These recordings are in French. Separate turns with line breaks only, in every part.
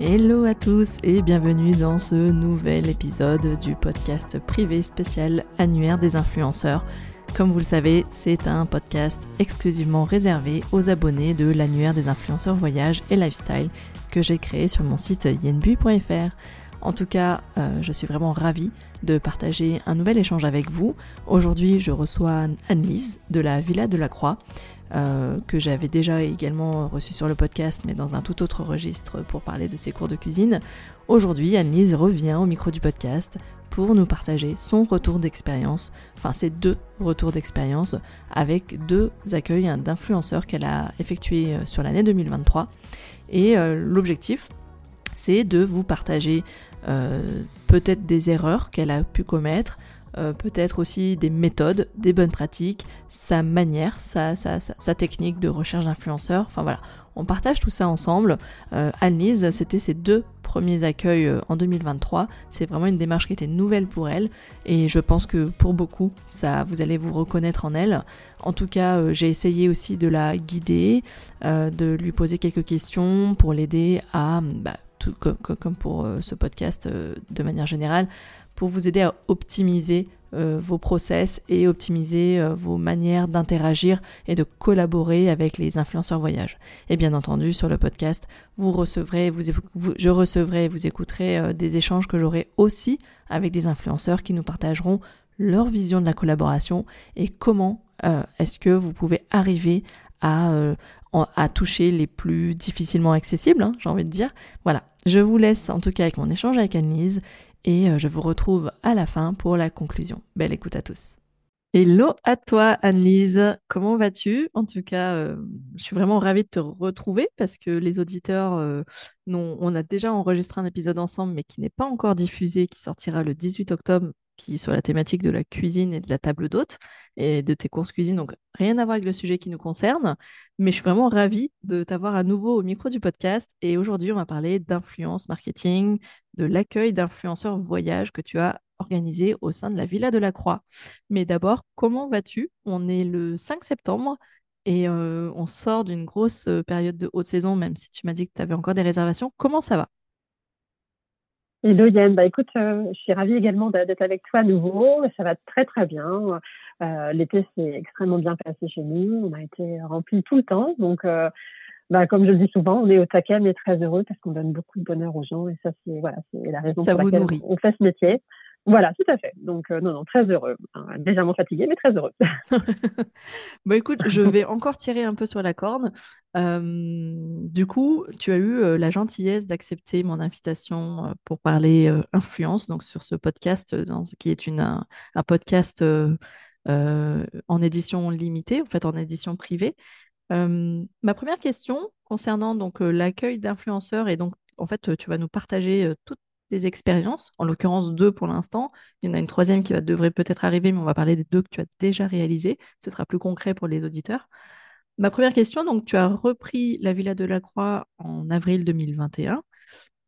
Hello à tous et bienvenue dans ce nouvel épisode du podcast privé spécial annuaire des influenceurs. Comme vous le savez, c'est un podcast exclusivement réservé aux abonnés de l'annuaire des influenceurs voyage et lifestyle que j'ai créé sur mon site yenbu.fr. En tout cas, euh, je suis vraiment ravie de partager un nouvel échange avec vous. Aujourd'hui, je reçois Anne-Lise de la Villa de la Croix. Euh, que j'avais déjà également reçu sur le podcast, mais dans un tout autre registre pour parler de ses cours de cuisine. Aujourd'hui, Anne-Lise revient au micro du podcast pour nous partager son retour d'expérience, enfin ses deux retours d'expérience avec deux accueils d'influenceurs qu'elle a effectués euh, sur l'année 2023. Et euh, l'objectif, c'est de vous partager peut-être des erreurs qu'elle a pu commettre, euh, peut-être aussi des méthodes, des bonnes pratiques, sa manière, sa, technique de recherche d'influenceurs. Enfin voilà, on partage tout ça ensemble. Euh, Anne-Lise, c'était ses deux premiers accueils euh, en 2023. C'est vraiment une démarche qui était nouvelle pour elle et je pense que pour beaucoup, ça, vous allez vous reconnaître en elle. En tout cas, j'ai essayé aussi de la guider, de lui poser quelques questions pour l'aider à, bah, comme pour ce podcast de manière générale, pour vous aider à optimiser euh, vos process et optimiser euh, vos manières d'interagir et de collaborer avec les influenceurs voyage. Et bien entendu, sur le podcast, vous recevrez, je recevrai, vous écouterez euh, des échanges que j'aurai aussi avec des influenceurs qui nous partageront leur vision de la collaboration et comment est-ce que vous pouvez arriver à, à toucher les plus difficilement accessibles, hein, j'ai envie de dire. Voilà, je vous laisse en tout cas avec mon échange avec Annelise et euh, je vous retrouve à la fin pour la conclusion. Belle écoute à tous. Hello à toi, Annelise. Comment vas-tu? En tout cas, euh, je suis vraiment ravie de te retrouver parce que les auditeurs, euh, on a déjà enregistré un épisode ensemble, mais qui n'est pas encore diffusé, qui sortira le 18 octobre qui sur la thématique de la cuisine et de la table d'hôte et de tes courses cuisine. Donc, rien à voir avec le sujet qui nous concerne. Mais je suis vraiment ravie de t'avoir à nouveau au micro du podcast. Et aujourd'hui, on va parler d'influence marketing, de l'accueil d'influenceurs voyage que tu as organisé au sein de la Villa de la Croix. Mais d'abord, comment vas-tu? On est le 5 septembre. Et euh, on sort d'une grosse euh, période de haute saison, même si tu m'as dit que tu avais encore des réservations. Comment ça va?
Hello Yann, bah écoute, euh, je suis ravie également d'être avec toi à nouveau. Ça va très très bien. Euh, L'été s'est extrêmement bien passé chez nous. On a été remplis tout le temps. Donc, euh, bah, comme je le dis souvent, on est au taquet mais très heureux parce qu'on donne beaucoup de bonheur aux gens. Et ça, c'est voilà, la raison pour laquelle on fait ce métier. Voilà, tout à fait. Donc, euh, non, non, très heureux. légèrement fatigué, mais très heureux.
bon, écoute, je vais encore tirer un peu sur la corde. du coup, tu as eu euh, la gentillesse d'accepter mon invitation euh, pour parler influence, donc sur ce podcast, dans, qui est une, un, podcast en édition limitée, en fait, en édition privée. ma première question concernant donc l'accueil d'influenceurs et donc en fait, tu vas nous partager toutes des expériences, en l'occurrence deux pour l'instant. Il y en a une troisième qui va, devrait peut-être arriver, mais on va parler des deux que tu as déjà réalisées. Ce sera plus concret pour les auditeurs. Ma première question, donc tu as repris la Villa de la Croix en avril 2021.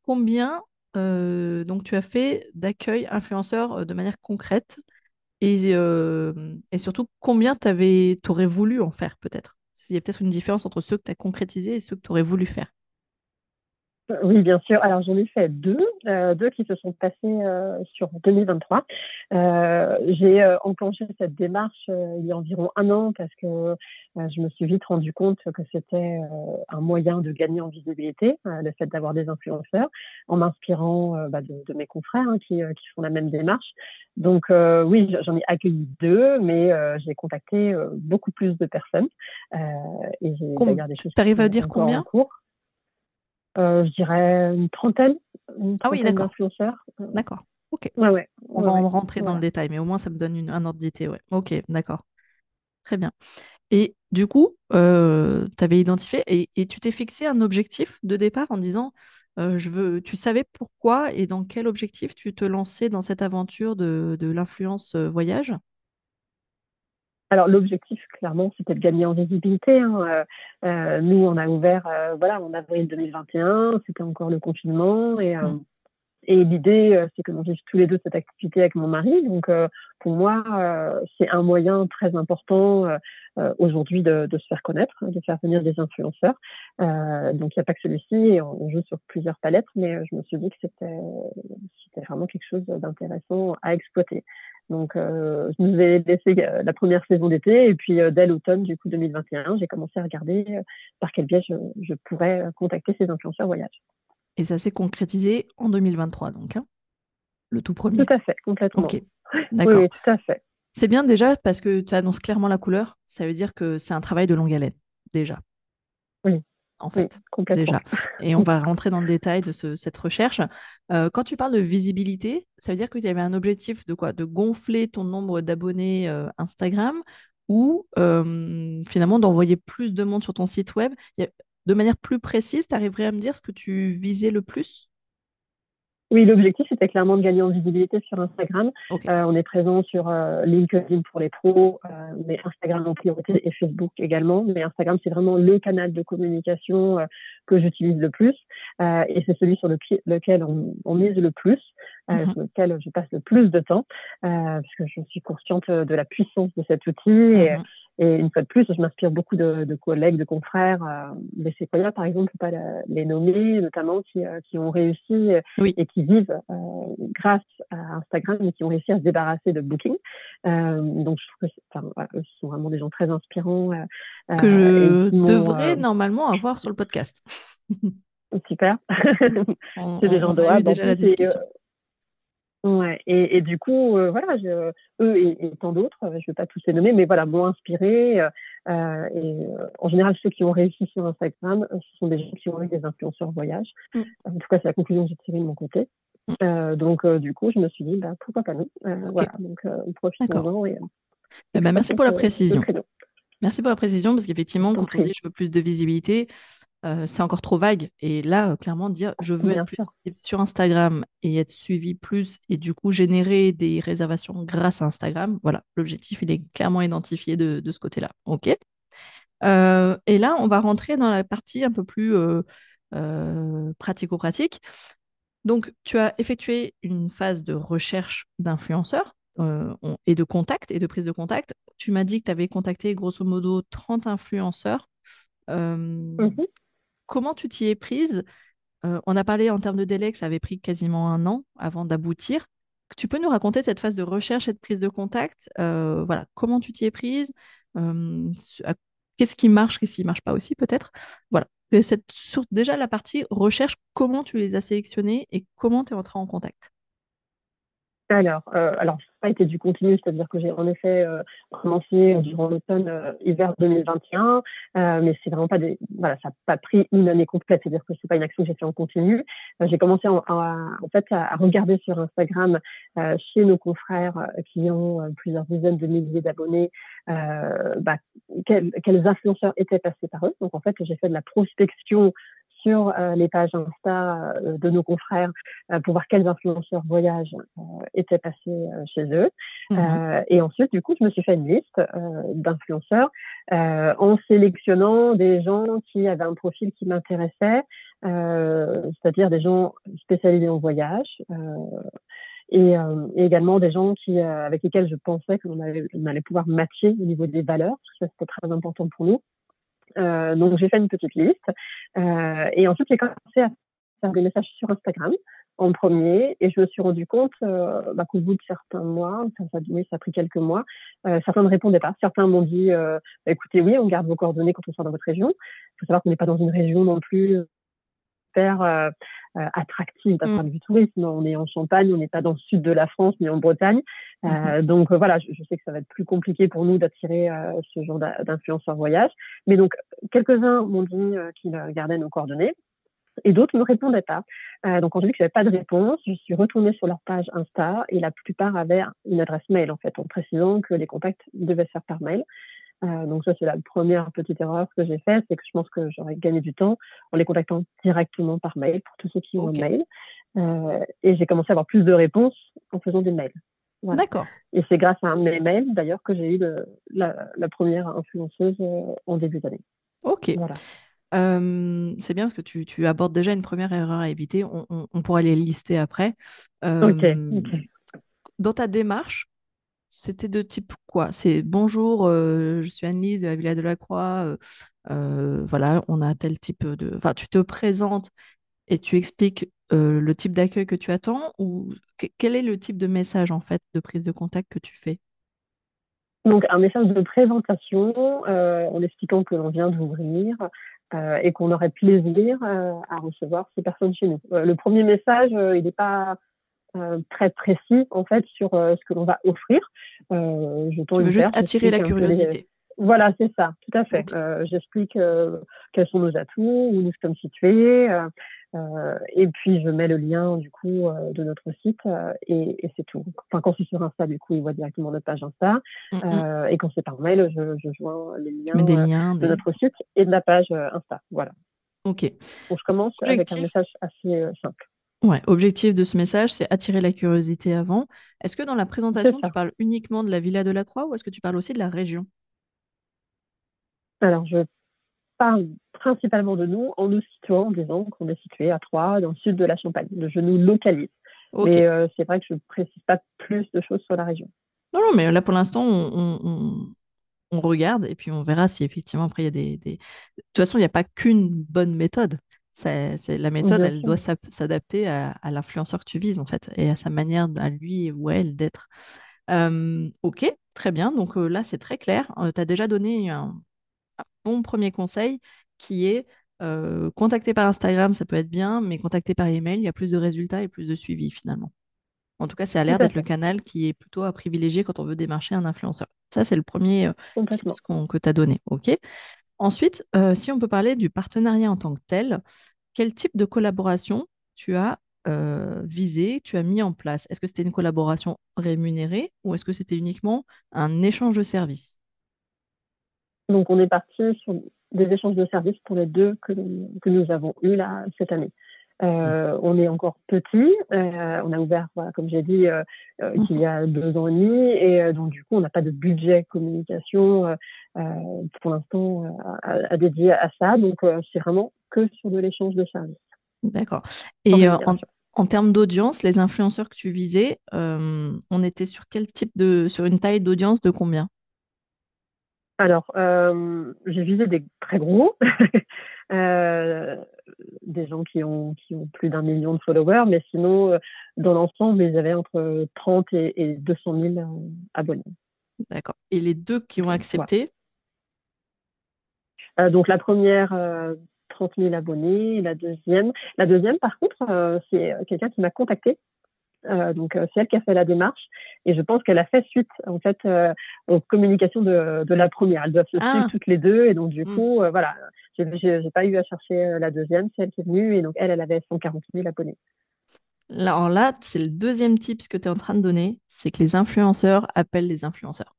Combien euh, donc tu as fait d'accueil influenceurs euh, de manière concrète? Et, euh, et surtout combien tu aurais voulu en faire peut-être? S'il y a peut-être une différence entre ceux que tu as concrétisés et ceux que tu aurais voulu faire.
Oui, bien sûr. Alors, j'en ai fait deux, euh, deux qui se sont passés euh, sur 2023. Euh, j'ai enclenché cette démarche il y a environ un an parce que je me suis vite rendu compte que c'était un moyen de gagner en visibilité, le fait d'avoir des influenceurs, en m'inspirant bah, de, mes confrères hein, qui, qui, font la même démarche. Donc, oui, j'en ai accueilli deux, mais j'ai contacté beaucoup plus de personnes.
et j'ai d'ailleurs des choses. Tu arrives à dire combien?
Euh, je dirais une trentaine,
ah oui, d'accord. D'accord. Ok.
Ouais, ouais.
On va en rentrer dans le détail, mais au moins ça me donne une, un ordre d'idée. Ouais. Ok, d'accord. Très bien. Et du coup, euh, tu avais identifié et, et tu t'es fixé un objectif de départ en disant euh, je veux, tu savais pourquoi et dans quel objectif tu te lançais dans cette aventure de, de l'influence voyage?
Alors l'objectif, clairement, c'était de gagner en visibilité. Hein. Euh, euh, nous, on a ouvert, euh, voilà, en avril 2021, c'était encore le confinement et mmh. et l'idée, c'est que nous vivions tous les deux cette activité avec mon mari. Donc, pour moi, c'est un moyen très important aujourd'hui de, de, se faire connaître, de faire venir des influenceurs. donc, il n'y a pas que celui-ci, et on, joue sur plusieurs palettes, mais je me suis dit que c'était vraiment quelque chose d'intéressant à exploiter. Donc, euh, je nous ai laissé la première saison d'été et puis dès l'automne du coup 2021, j'ai commencé à regarder par quel biais je, je pourrais contacter ces influenceurs voyage.
Et ça s'est concrétisé en 2023, donc, hein le tout premier.
Tout à fait, complètement.
Ok, d'accord.
Oui, tout à fait.
C'est bien déjà parce que tu annonces clairement la couleur. Ça veut dire que c'est un travail de longue haleine, déjà. En fait,
complètement.
déjà. Et on va rentrer dans le détail de cette recherche. Euh, quand tu parles de visibilité, ça veut dire qu'il y avait un objectif de quoi? De gonfler ton nombre d'abonnés euh, Instagram ou euh, finalement d'envoyer plus de monde sur ton site web? De manière plus précise, tu arriverais à me dire ce que tu visais le plus?
Oui, l'objectif, c'était clairement de gagner en visibilité sur Instagram. Euh, on est présent sur euh, LinkedIn pour les pros, euh, mais Instagram en priorité et Facebook également. Mais Instagram, c'est vraiment le canal de communication que j'utilise le plus. et c'est celui sur lequel on, mise le plus, mm-hmm. sur lequel je passe le plus de temps, parce que je suis consciente de la puissance de cet outil. Et, mm-hmm. Et une fois de plus, je m'inspire beaucoup de, collègues, de confrères, euh, des séquoias par exemple, pas les nommer, notamment qui, euh, qui ont réussi euh, et qui vivent grâce à Instagram et qui ont réussi à se débarrasser de Booking. donc je trouve que enfin, eux sont vraiment des gens très inspirants.
que je devrais normalement avoir sur le podcast.
Super. C'est des gens de
déjà la discussion.
Ouais, et, et, du coup, euh, voilà, je, eux et, tant d'autres, je ne vais pas tous les nommer, mais voilà, m'ont inspiré. Euh, euh et euh, en général, ceux qui ont réussi sur Instagram, ce sont des gens qui ont eu des influenceurs voyage. Mm. En tout cas, c'est la conclusion que j'ai tirée de mon côté. Mm. donc, du coup, je me suis dit, bah, pourquoi pas nous Voilà, donc profitons-en. Et,
eh ben, merci pour la précision. Merci pour la précision, parce qu'effectivement, quand on dit je veux plus de visibilité, euh, c'est encore trop vague. Et là, euh, clairement, dire je veux être plus sur Instagram et être suivi plus et du coup générer des réservations grâce à Instagram, voilà, l'objectif, il est clairement identifié de, ce côté-là. OK euh, Et là, on va rentrer dans la partie un peu plus pratico-pratique. Donc, tu as effectué une phase de recherche d'influenceurs et de contact et de prise de contact. Tu m'as dit que tu avais contacté grosso modo 30 influenceurs. Mmh comment tu t'y es prise? Euh, On a parlé en termes de délai que ça avait pris quasiment un an avant d'aboutir. Tu peux nous raconter cette phase de recherche et de prise de contact? Euh, Voilà, comment tu t'y es prise? Euh, Qu'est-ce qui marche, qu'est-ce qui ne marche pas aussi peut-être? Voilà, cette, sur déjà la partie recherche, comment tu les as sélectionnés et comment tu es entré en contact?
Alors, euh, alors, ça n'a pas été du continu, c'est-à-dire que j'ai en effet euh, commencé durant l'automne, euh, hiver 2021, mais c'est vraiment pas des, voilà, ça n'a pas pris une année complète, c'est-à-dire que c'est pas une action que j'ai fait en continu. j'ai commencé en, en fait à, regarder sur Instagram chez nos confrères qui ont plusieurs dizaines de milliers d'abonnés, bah, quels, quels influenceurs étaient passés par eux. Donc en fait, j'ai fait de la prospection sur euh, les pages Insta euh, de nos confrères euh, pour voir quels influenceurs voyage étaient passés chez eux. Mmh et ensuite, du coup, je me suis fait une liste d'influenceurs en sélectionnant des gens qui avaient un profil qui m'intéressait, c'est-à-dire des gens spécialisés en voyage. Et, et, également des gens qui, avec lesquels je pensais qu'on allait, on allait pouvoir matcher au niveau des valeurs, parce que ça c'était très important pour nous. Euh, donc j'ai fait une petite liste euh, et ensuite j'ai commencé à faire des messages sur Instagram en premier et je me suis rendu compte euh, bah, qu'au bout de certains mois, ça, ça, oui, ça a pris quelques mois, euh, certains ne répondaient pas. Certains m'ont dit euh, bah, écoutez, oui, on garde vos coordonnées quand on sort dans votre région. Il faut savoir qu'on n'est pas dans une région non plus super euh, euh, attractive d'un mmh. point de vue tourisme. On est en Champagne, on n'est pas dans le sud de la France ni en Bretagne. Mmh euh, donc voilà, je, sais que ça va être plus compliqué pour nous d'attirer ce genre d'influenceurs voyage. Mais donc quelques-uns m'ont dit qu'ils gardaient nos coordonnées et d'autres ne répondaient pas. Euh, donc, quand j'ai vu que j'avais pas de réponse, je suis retournée sur leur page Insta et la plupart avaient une adresse mail en fait, en précisant que les contacts devaient se faire par mail. Euh, donc ça, c'est la première petite erreur que j'ai faite, c'est que je pense que j'aurais gagné du temps en les contactant directement par mail pour tous ceux qui ont un mail. Euh, et j'ai commencé à avoir plus de réponses en faisant des mails.
D'accord.
Et c'est grâce à un de mes mails, d'ailleurs, que j'ai eu la, première influenceuse euh, en début d'année.
Ok. Voilà. c'est bien parce que tu, abordes déjà une première erreur à éviter. On, pourra les lister après.
ok.
Dans ta démarche, c'était de type quoi? C'est bonjour, je suis Anne-Lise de la Villa de la Croix. voilà, on a tel type de. Enfin, tu te présentes et tu expliques le type d'accueil que tu attends ou quel est le type de message en fait de prise de contact que tu fais?
Donc, un message de présentation en expliquant que l'on vient d'ouvrir et qu'on aurait plaisir à recevoir ces personnes chez nous. le premier message, il n'est pas très précis en fait sur ce que l'on va offrir.
je tu veux juste attirer la curiosité.
Voilà, c'est ça, tout à fait. J'explique quels sont nos atouts, où nous sommes situés, euh, et puis, je mets le lien, du coup, euh, de notre site euh, et, et c'est tout. Enfin, quand c'est sur Insta, du coup, il voit directement notre page Insta. Mm, mm. et quand c'est par mail, je, je joins les liens, de notre site et de la page Insta. Voilà.
OK.
Donc, je commence avec un message assez simple.
Ouais, objectif de ce message, c'est attirer la curiosité avant. Est-ce que dans la présentation, tu parles uniquement de la Villa de la Croix ou est-ce que tu parles aussi de la région?
Alors, je parle principalement de nous en nous situant, en disant qu'on est situé à Troyes, dans le sud de la Champagne. Je nous localise. Mais euh, c'est vrai que je ne précise pas plus de choses sur la région.
Non, non, mais là pour l'instant, on, regarde et puis on verra si effectivement après il y a des. De toute façon, il n'y a pas qu'une bonne méthode. C'est, la méthode, elle doit s'adapter à, l'influenceur que tu vises en fait et à sa manière, à lui ou elle d'être. Euh, ok, très bien. Donc euh, là, c'est très clair. tu as déjà donné un, bon premier conseil qui est euh, contacter par Instagram, ça peut être bien, mais contacter par email, il y a plus de résultats et plus de suivi finalement. En tout cas, ça a l'air d'être le canal qui est plutôt à privilégier quand on veut démarcher un influenceur. Ça, c'est le premier euh, tip que tu as donné. OK? Ensuite, euh, si on peut parler du partenariat en tant que tel, quel type de collaboration tu as visé, tu as mis en place? Est-ce que c'était une collaboration rémunérée ou est-ce que c'était uniquement un échange de services?
Donc, on est parti sur des échanges de services pour les deux que, que nous avons eus là cette année. Euh, on est encore petit. Euh, on a ouvert, comme j'ai dit, euh, il y a deux ans et demi. Et donc, du coup, on n'a pas de budget communication pour l'instant à, dédier à ça. Donc, c'est vraiment que sur de l'échange de services.
D'accord. Et en, en, termes d'audience, les influenceurs que tu visais, on était sur quel type de, sur une taille d'audience de combien?
Alors, euh, j'ai visé des très gros, euh, des gens qui ont, qui ont plus d'un million de followers, mais sinon, euh, dans l'ensemble, ils avaient entre 30 et, 200 000 abonnés.
D'accord. Et les deux qui ont accepté?
Donc, la première, 30 000 abonnés, la deuxième. La deuxième, par contre, c'est quelqu'un qui m'a contacté euh, donc euh, c'est elle qui a fait la démarche et je pense qu'elle a fait suite en fait euh, aux communications de, de, la première. Elles doivent se suivre ah. toutes les deux et donc du mm. coup voilà, j'ai pas eu à chercher la deuxième, c'est elle qui est venue et donc elle elle avait 140 000 abonnés.
Alors là, c'est le deuxième type que tu es en train de donner, c'est que les influenceurs appellent les influenceurs.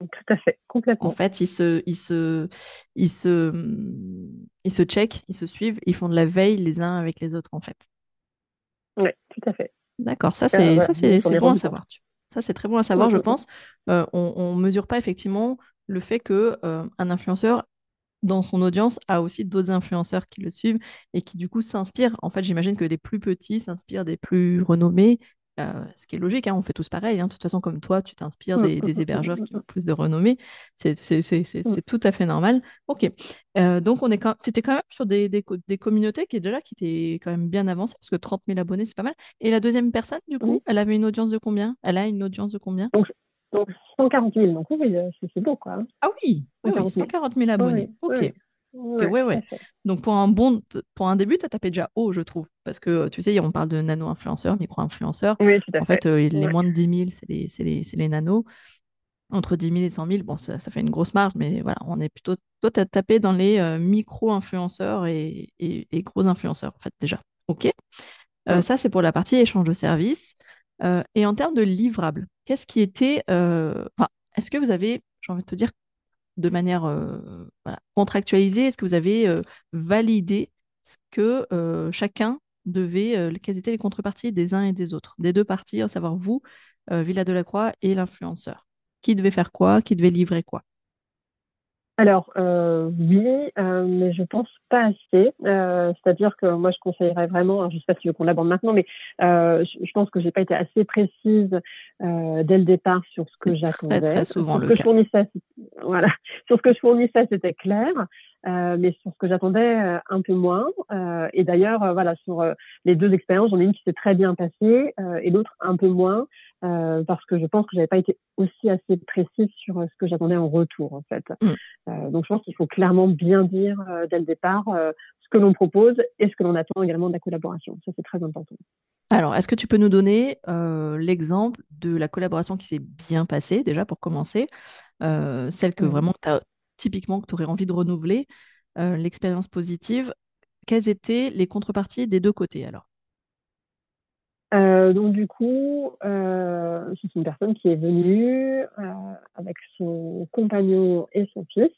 Tout à fait, complètement.
En fait, ils se, ils se, ils se, ils se checkent, ils se suivent, ils font de la veille les uns avec les autres en fait.
Oui, tout à fait.
D'accord, ça c'est ça c'est bon à savoir. Ça c'est très bon à savoir, je pense. Euh, on ne mesure pas effectivement le fait que euh, un influenceur dans son audience a aussi d'autres influenceurs qui le suivent et qui du coup s'inspirent. En fait, j'imagine que les plus petits s'inspirent des plus renommés euh, ce qui est logique, hein, on fait tous pareil. Hein. De toute façon, comme toi, tu t'inspires des, hébergeurs qui ont plus de renommée. C'est tout à fait normal. Ok. Euh, donc, on est quand... tu étais quand même sur des, des, communautés qui, déjà, qui étaient quand même bien avancées, parce que 30 000 abonnés, c'est pas mal. Et la deuxième personne, du coup, elle avait une audience de combien? Elle a une audience de combien?
Donc, 140 000. Donc, oui, euh, c'est beau, quoi. Hein.
Ah oui, 140 000 abonnés. ok. Ouais, ouais, Donc pour un bon, pour un début, tu as tapé déjà haut, je trouve. Parce que tu sais, on parle de nano-influenceurs, micro-influenceurs. en fait, euh, les moins de 10 000, c'est les, les, les, nanos. Entre 10 000 et 100 000, bon, ça, ça, fait une grosse marge, mais voilà, on est plutôt. Toi, tu as tapé dans les euh, micro-influenceurs et, et, gros influenceurs, en fait, déjà. OK. Euh, ça, c'est pour la partie échange de services. et en termes de livrables, qu'est-ce qui était. Enfin, est-ce que vous avez, j'ai envie de te dire, de manière euh, contractualisée. Est-ce que vous avez euh, validé ce que euh, chacun devait, quelles étaient les contreparties des uns et des autres, des deux parties, à savoir vous, Villa de la Croix et l'influenceur. Qui devait faire quoi? Qui devait livrer quoi?
Alors euh, oui, euh, mais je pense pas assez. Euh, c'est-à-dire que moi je conseillerais vraiment, je sais pas si je veux qu'on l'aborde maintenant, mais je, pense que j'ai pas été assez précise dès le départ sur ce que j'attendais.
Très, très souvent
le
cas.
Je fournissais, voilà, sur ce que je fournissais, c'était clair. Mais sur ce que j'attendais un peu moins. et d'ailleurs, voilà, sur les deux expériences, j'en ai une qui s'est très bien passée et l'autre un peu moins. Euh, parce que je pense que j'avais pas été aussi assez précise sur euh, ce que j'attendais en retour en fait. Mm. Euh, donc je pense qu'il faut clairement bien dire dès le départ ce que l'on propose et ce que l'on attend également de la collaboration. Ça c'est très important.
Alors, est-ce que tu peux nous donner l'exemple de la collaboration qui s'est bien passée déjà pour commencer, celle que vraiment as, typiquement que tu aurais envie de renouveler, l'expérience positive. Quelles étaient les contreparties des deux côtés alors?
Euh, donc du coup, euh, c'est une personne qui est venue euh, avec son compagnon et son fils.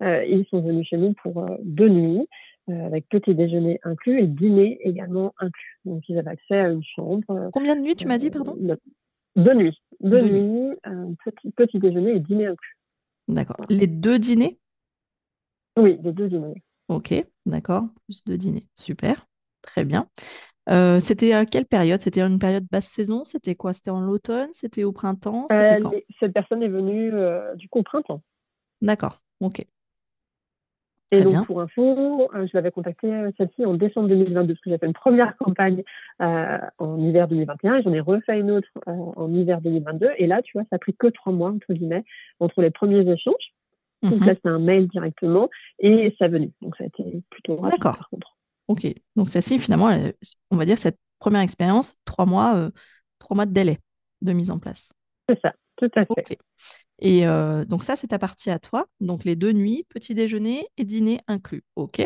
ils sont venus chez nous pour deux nuits, avec petit déjeuner inclus et dîner également inclus. Donc ils avaient accès à une chambre.
Combien de nuits tu m'as dit, pardon?
Deux nuits. Deux, nuits, petit, petit déjeuner et dîner inclus.
D'accord. Les deux dîners?
Oui, les deux dîners.
Ok, d'accord. Plus deux dîners. Super. Très bien. Euh, c'était à quelle période? C'était une période basse saison? C'était quoi? C'était en l'automne? C'était au printemps?
Euh, Cette personne est venue euh, du coup au printemps.
D'accord, ok.
Et donc, pour info, je l'avais contactée, celle-ci, en décembre 2022, parce que j'ai fait une première campagne en hiver 2021 et j'en ai refait une autre en hiver 2022. Et là, tu vois, ça a pris que trois mois, entre guillemets, entre les premiers échanges. Donc là, mmh c'est un mail directement et ça venu. Donc, ça a été plutôt rapide,
par contre. Ok, donc celle-ci, finalement, on va dire cette première expérience, trois mois, euh, trois mois de délai de mise en place.
C'est ça, tout à fait.
Et euh, donc ça, c'est ta partie à toi. Donc les deux nuits, petit déjeuner et dîner inclus. Ok.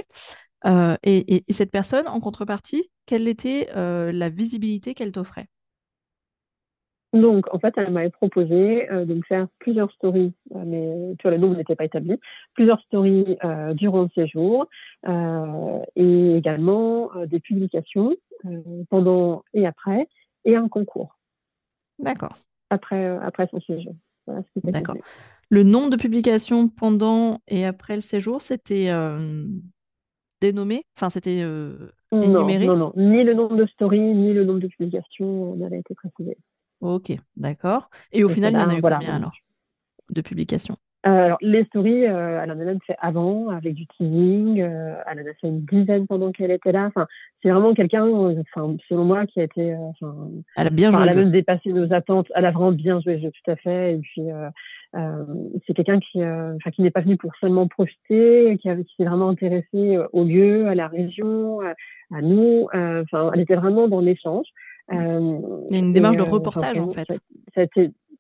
Euh, et, cette personne, en contrepartie, quelle était la visibilité qu'elle t'offrait?
Donc, en fait, elle m'avait proposé euh, de faire plusieurs stories, euh, mais vois, le nombre n'était pas établi, plusieurs stories euh, durant le séjour et également des publications pendant et après et un concours.
D'accord.
Après, après son séjour.
D'accord. Le nombre de publications pendant et après le séjour, c'était dénommé? Enfin, c'était énuméré
non, non, non. Ni le nombre de stories, ni le nombre de publications n'avait été précisé.
Ok, d'accord. Et au final, il y en a eu combien alors de publications?
Euh, alors, les stories, euh, elle en a même fait avant, avec du teasing. Euh, elle en a fait une dizaine pendant qu'elle était là. Enfin, c'est vraiment quelqu'un, enfin, selon moi, qui a été.
elle a bien joué.
Elle a même dépassé nos attentes. Elle a vraiment bien joué le jeu, tout à fait. Et puis, c'est quelqu'un qui, qui n'est pas venu pour seulement profiter, qui, qui s'est vraiment intéressé au lieu, à la région, à nous. Enfin, elle était vraiment dans l'échange.
Euh, Il y a une démarche de euh, reportage en fait.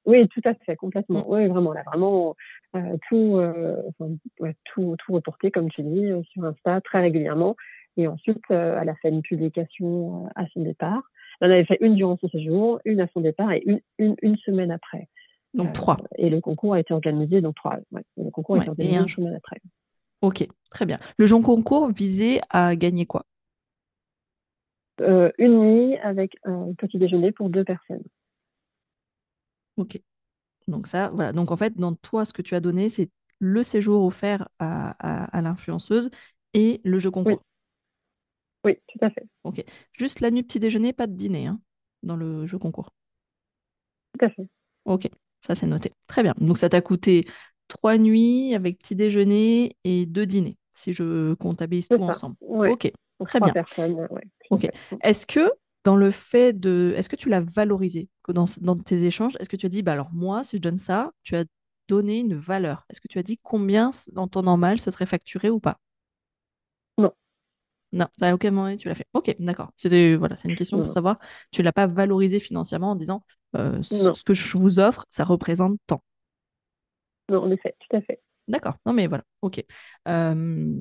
Oui, tout à fait, complètement. Mm. Oui, vraiment, elle a vraiment euh, tout, tout, tout reporté, comme tu dis, sur Insta très régulièrement. Et ensuite, elle a fait une publication à son départ. Elle en avait fait une durant son séjour, une à son départ et une, une, une semaine après.
Donc trois.
Et le concours a été organisé, donc trois. le concours a été organisé une semaine après.
Ok, très bien. Le Jean concours visait à gagner quoi?
Euh, une nuit avec un petit déjeuner pour deux personnes.
Ok. Donc ça, voilà. Donc en fait, dans toi, ce que tu as donné, c'est le séjour offert à, l'influenceuse et le jeu concours.
Oui. tout à fait.
Ok. Juste la nuit petit déjeuner, pas de dîner hein, dans le jeu concours.
Tout à fait.
Ok, ça c'est noté. Très bien. Donc ça t'a coûté trois nuits avec petit déjeuner et deux dîners, si je comptabilise tout ensemble. Ok, très bien.
Personnes,
Ok. Est-ce que dans le fait de, est-ce que tu l'as valorisé dans, dans tes échanges? Est-ce que tu as dit, bah alors moi, si je donne ça, tu as donné une valeur. Est-ce que tu as dit combien dans ton normal ce serait facturé ou pas?
Non.
Non, à aucun moment tu l'as fait. Ok, d'accord. C'était voilà, c'est une question pour savoir. Tu l'as pas valorisé financièrement en disant euh, ce que je vous offre, ça représente tant.
Non, en effet, tout à fait.
D'accord. Non, mais voilà. Ok. Euh,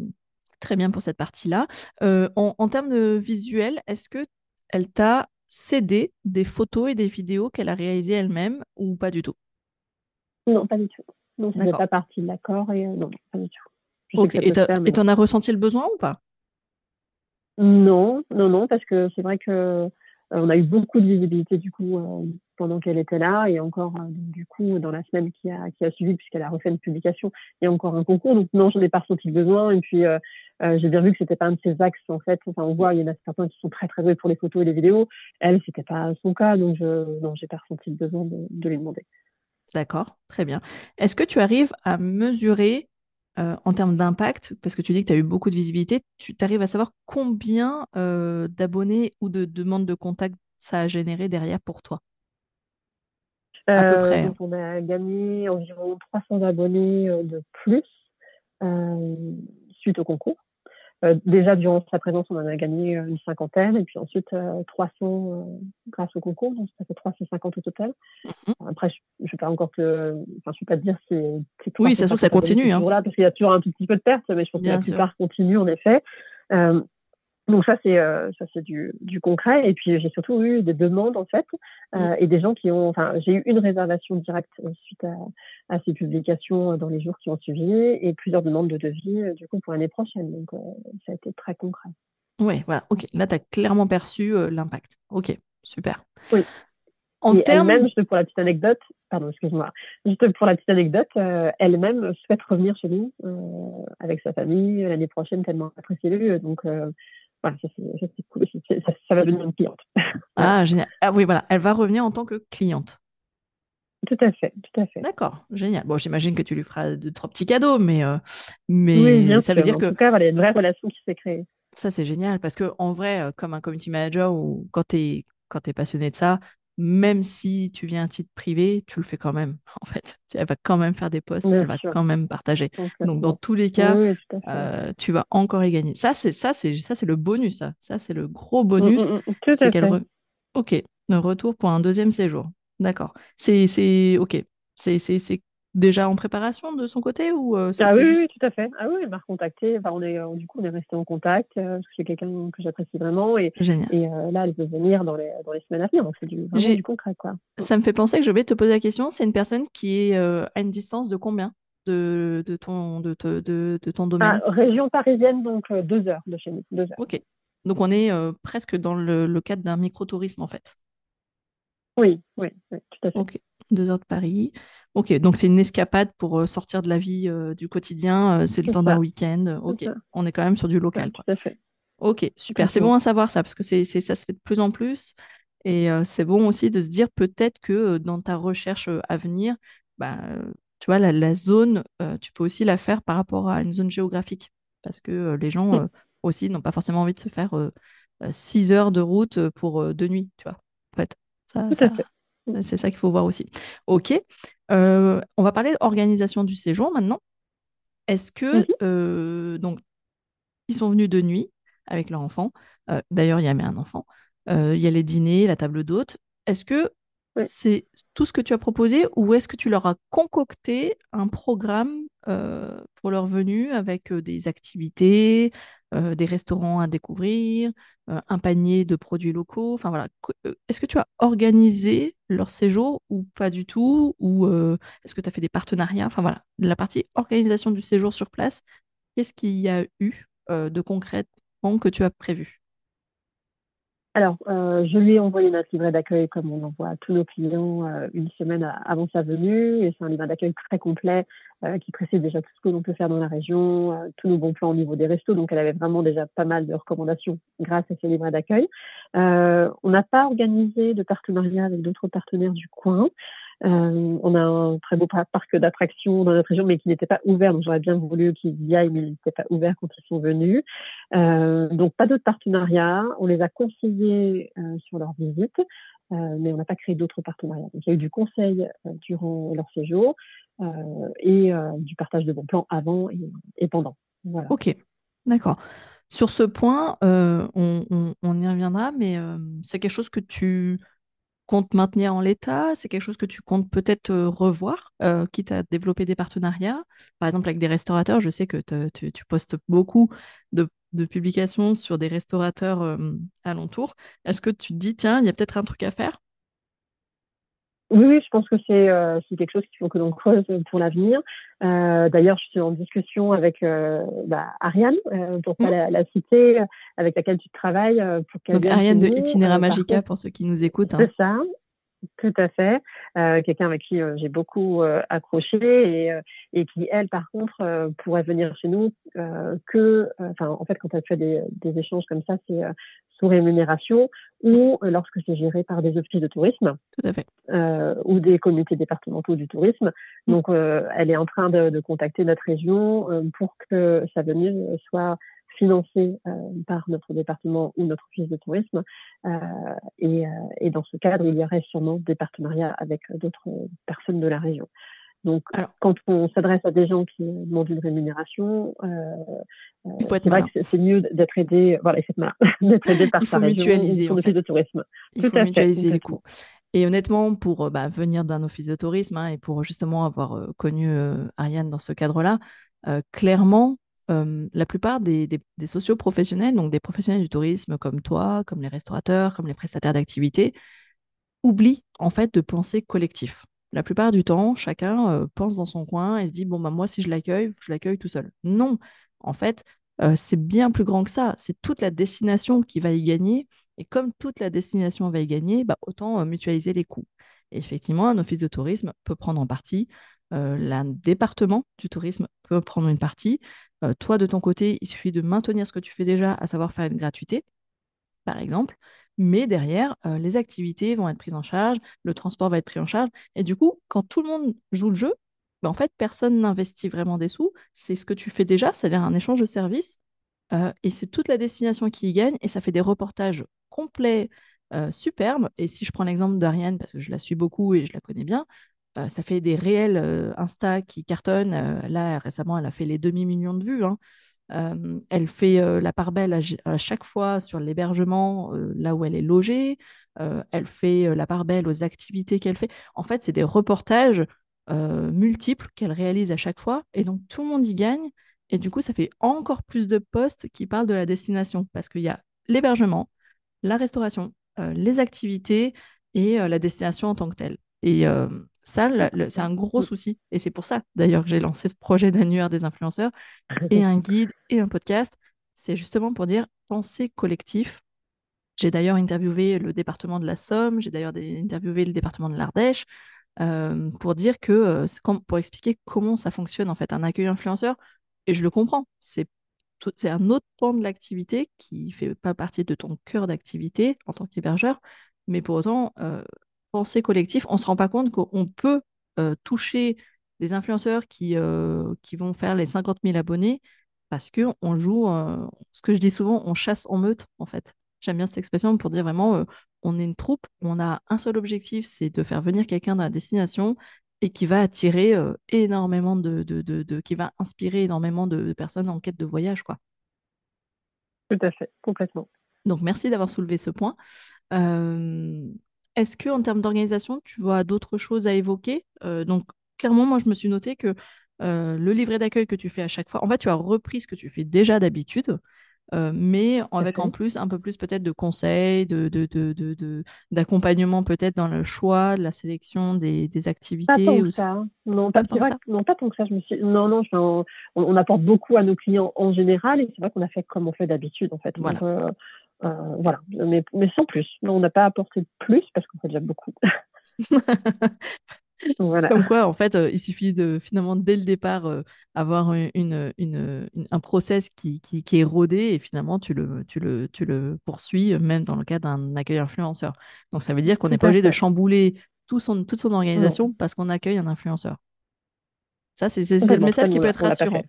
très bien pour cette partie-là. Euh, en, termes de visuel, est-ce que elle t'a cédé des photos et des vidéos qu'elle a réalisées elle-même ou pas du tout?
Non, pas du tout. Non, ça n'est pas partie de l'accord et euh, non, pas du tout.
Ok, et tu en as ressenti le besoin ou pas?
Non, non, non, parce que c'est vrai que on a eu beaucoup de visibilité du coup pendant qu'elle était là et encore du coup dans la semaine qui a, qui a suivi puisqu'elle a refait une publication a encore un concours. Donc non je n'ai pas ressenti le besoin. Et puis j'ai bien vu que c'était pas un de ses axes en fait. Enfin on voit il y en a certains qui sont très très doués pour les photos et les vidéos. Elle c'était pas son cas donc je non j'ai pas ressenti le besoin de, lui demander.
D'accord, très bien. Est-ce que tu arrives à mesurer euh, en termes d'impact, parce que tu dis que tu as eu beaucoup de visibilité, tu arrives à savoir combien euh, d'abonnés ou de demandes de contact ça a généré derrière pour toi?
À peu près. Euh, on a gagné environ 300 abonnés de plus suite au concours. Euh, déjà, durant sa présence, on en a gagné euh, une cinquantaine, et puis ensuite 300 euh, grâce au concours, donc ça fait 350 au total. Mhm. Après, je ne vais pas encore te, enfin, je vais pas te dire si
c'est. Oui, c'est sûr que ça continue. Hein.
Là, parce qu'il y a toujours un tout petit peu de perte, mais je pense que la plupart continuent en effet. Donc ça c'est euh, ça c'est du, du, concret et puis j'ai surtout eu des demandes en fait euh, mm. et des gens qui ont enfin j'ai eu une réservation directe euh, suite à, à, ces publications dans les jours qui ont suivi et plusieurs demandes de devis du coup pour l'année prochaine donc ça a été très concret.
Oui voilà ok là tu as clairement perçu l'impact ok super.
Oui. En termes elle-même juste pour la petite anecdote pardon excuse-moi juste pour la petite anecdote elle-même souhaite revenir chez nous avec sa famille l'année prochaine tellement apprécié le lieu donc voilà, ça, c'est cool. Ça, ça, va devenir une cliente.
Ah, génial. Ah oui, voilà, elle va revenir en tant que cliente.
Tout à fait, tout à fait.
D'accord, génial. Bon, j'imagine que tu lui feras deux, trois petits cadeaux, mais, euh, mais ça veut dire que.
En tout cas, voilà, il y a une vraie relation qui s'est créée.
Ça, c'est génial parce que en vrai, euh, comme un community manager ou quand tu es, quand es passionné de ça, même si tu viens à titre privé, tu le fais quand même, en fait. Elle va quand même faire des posts, elle va quand même partager. Donc, dans tous les cas, euh, tu vas encore y gagner. Ça, c'est ça, c'est ça, c'est le bonus. Ça, ça c'est le gros bonus. Mm, mm,
mm, c'est qu'elle.
Ok, le retour pour un deuxième séjour. D'accord. C'est, c'est, ok. C'est, c'est, c'est déjà en préparation de son côté ou
euh, ah oui, oui, tout à fait. Ah oui, il m'a recontacté. Enfin, on est, euh, du coup, on est resté en contact euh, parce que c'est quelqu'un que j'apprécie vraiment et, et là, elle veut venir dans les, dans les semaines à venir. Donc, c'est du, vraiment du concret. Quoi.
Ça me fait penser que je vais te poser la question. C'est une personne qui est à une distance de combien de, de, ton, de, de, de ton domaine?
Ah, Région parisienne, donc deux heures de chez nous. Deux heures.
Ok. Donc, on est presque dans le, le cadre d'un microtourisme en fait.
Oui, oui, oui, tout à fait.
Ok, deux heures de Paris. Ok, donc c'est une escapade pour euh, sortir de la vie euh, du quotidien. Euh, c'est le temps d'un week-end. Ok, on est quand même sur du local.
Tout à fait.
Ok, super. C'est bon à savoir ça parce que c'est ça se fait de plus en plus. Et c'est bon aussi de se dire peut-être que dans ta recherche à venir, bah, tu vois, la, zone, tu peux aussi la faire par rapport à une zone géographique. Parce que les gens aussi n'ont pas forcément envie de se faire six heures de route pour deux nuits, tu vois. En fait, ça,
Tout à fait.
C'est ça qu'il faut voir aussi. Ok. Euh, on va parler d'organisation du séjour maintenant. Est-ce que, mhm. euh, donc, ils sont venus de nuit avec leur enfant. Euh, d'ailleurs, il y avait un enfant. il y a les dîners, la table d'hôte. Est-ce que c'est tout ce que tu as proposé ou est-ce que tu leur as concocté un programme pour leur venue avec des activités, des restaurants à découvrir, un panier de produits locaux. Voilà, est-ce que tu as organisé leur séjour ou pas du tout? Ou est-ce que tu as fait des partenariats? Enfin voilà, la partie organisation du séjour sur place, qu'est-ce qu'il y a eu de concrètement que tu as prévu?
Alors, euh, je lui ai envoyé notre livret d'accueil comme on envoie à tous nos clients euh, une semaine avant sa venue. Et c'est un livret d'accueil très complet euh, qui précise déjà tout ce que l'on peut faire dans la région, tous nos bons plans au niveau des restos. Donc, elle avait vraiment déjà pas mal de recommandations grâce à ce livret d'accueil. on n'a pas organisé de partenariat avec d'autres partenaires du coin. Euh, on a un très beau parc d'attractions dans notre région, mais qui n'était pas ouvert. Donc, j'aurais bien voulu qu'ils y aillent, mais il n'était pas ouvert quand ils sont venus. Euh, donc, pas d'autres partenariats. On les a conseillés euh, sur leur visite, mais on n'a pas créé d'autres partenariats. Donc, il y a eu du conseil durant leur séjour et du partage de bons plans avant et, pendant.
Ok, d'accord. Sur ce point, on, y reviendra, mais c'est quelque chose que tu comptes maintenir en l'état C'est quelque chose que tu comptes peut-être euh, revoir, euh, quitte à développer des partenariats Par exemple, avec des restaurateurs, je sais que tu, postes beaucoup de, publications sur des restaurateurs euh, alentours. Est-ce que tu te dis, tiens, il y a peut-être un truc à faire?
Oui, je pense que c'est quelque chose qu'il faut que l'on creuse pour l'avenir. D'ailleurs, je suis en discussion avec bah, Ariane, pour pas mmh. la, citer, avec laquelle tu travailles.
pour Donc Ariane de Itinéra Magica, pour ceux qui nous écoutent.
Hein. C'est ça. Tout à fait. Euh, quelqu'un avec qui euh, j'ai beaucoup euh, accroché et, et, qui, elle, par contre, pourrait venir chez nous que, enfin, en fait, quand elle fait des, des échanges comme ça, c'est sous rémunération ou lorsque c'est géré par des offices de tourisme.
Tout à fait.
ou des comités départementaux du tourisme. Mmh. Donc, elle est en train de, de contacter notre région pour que sa venue soit financé euh, par notre département ou notre office de tourisme. Euh, et, euh, et, dans ce cadre, il y aurait sûrement des partenariats avec d'autres personnes de la région. Donc, quand on s'adresse à des gens qui demandent une rémunération, c'est vrai que c'est mieux d'être aidé, voilà, d'être aidé par sa région mutualiser, son office de tourisme.
Il faut mutualiser les coûts. Et honnêtement, pour bah, venir d'un office de tourisme hein, et pour justement avoir connu Ariane dans ce cadre-là, clairement, la plupart des, des, socioprofessionnels, donc des professionnels du tourisme comme toi, comme les restaurateurs, comme les prestataires d'activités, oublient en fait de penser collectif. La plupart du temps, chacun pense dans son coin et se dit bon bah moi si je l'accueille, je l'accueille tout seul. Non, en fait, c'est bien plus grand que ça. C'est toute la destination qui va y gagner. Et comme toute la destination va y gagner, bah, autant mutualiser les coûts. Effectivement, un office de tourisme peut prendre en partie, le département du tourisme peut prendre une partie, euh, toi, de ton côté, il suffit de maintenir ce que tu fais déjà, à savoir faire une gratuité, par exemple. Mais derrière, euh, les activités vont être prises en charge, le transport va être pris en charge. Et du coup, quand tout le monde joue le jeu, ben, en fait, personne n'investit vraiment des sous. C'est ce que tu fais déjà, c'est-à-dire un échange de services. Euh, et c'est toute la destination qui y gagne. Et ça fait des reportages complets, superbes. Et si je prends l'exemple d'Ariane, parce que je la suis beaucoup et je la connais bien, euh, ça fait des réels euh, Insta qui cartonnent. Euh, là, récemment, elle a fait les demi-millions de vues. Hein. elle fait la part belle à, chaque fois sur l'hébergement, là où elle est logée. elle fait la part belle aux activités qu'elle fait. En fait, c'est des reportages multiples qu'elle réalise à chaque fois. Et donc, tout le monde y gagne. Et du coup, ça fait encore plus de posts qui parlent de la destination parce qu'il y a l'hébergement, la restauration, les activités et la destination en tant que telle. Et ça, c'est un gros souci. Et c'est pour ça, d'ailleurs, que j'ai lancé ce projet d'annuaire des influenceurs et un guide et un podcast. C'est justement pour dire penser collectif. J'ai d'ailleurs interviewé le département de la Somme, j'ai d'ailleurs interviewé le département de l'Ardèche euh, pour dire que, euh, pour expliquer comment ça fonctionne en fait un accueil influenceur. Et je le comprends. C'est c'est un autre pan de l'activité qui fait pas partie de ton cœur d'activité en tant qu'hébergeur, mais pour autant, euh, pensée collectif, on ne se rend pas compte qu'on peut euh, toucher des influenceurs qui, euh, qui vont faire les 50 000 abonnés parce qu'on joue, euh, ce que je dis souvent, on chasse en meute en fait. J'aime bien cette expression pour dire vraiment, on est une troupe, on a un seul objectif, c'est de faire venir quelqu'un dans la destination et qui va attirer énormément de, de, de, qui va inspirer énormément de, personnes en quête de voyage, quoi.
Tout à fait, complètement.
Donc merci d'avoir soulevé ce point. Est-ce que en termes d'organisation, tu vois d'autres choses à évoquer? Euh, Donc, clairement, moi, je me suis noté que euh, le livret d'accueil que tu fais à chaque fois, en fait, tu as repris ce que tu fais déjà d'habitude, euh, mais avec en plus un peu plus peut-être de conseils, de, d'accompagnement peut-être dans le choix, la sélection des, activités. Pas
tant que ça. Non, pas, tant que ça? Non, pas tant que ça. Je me suis... Non, non, on, apporte beaucoup à nos clients en général et c'est vrai qu'on a fait comme on fait d'habitude en fait. Voilà. Euh, voilà, mais, mais, sans plus. on n'a pas apporté plus parce qu'on fait déjà beaucoup.
voilà. Comme quoi, en fait, euh, il suffit de finalement dès le départ euh, avoir une, une, un process qui, qui, qui, est rodé et finalement tu le, tu, le, tu le poursuis même dans le cas d'un accueil influenceur. Donc ça veut dire qu'on n'est pas obligé de chambouler tout son, toute son organisation parce qu'on accueille un influenceur. Ça, c'est le message qui peut être rassurant.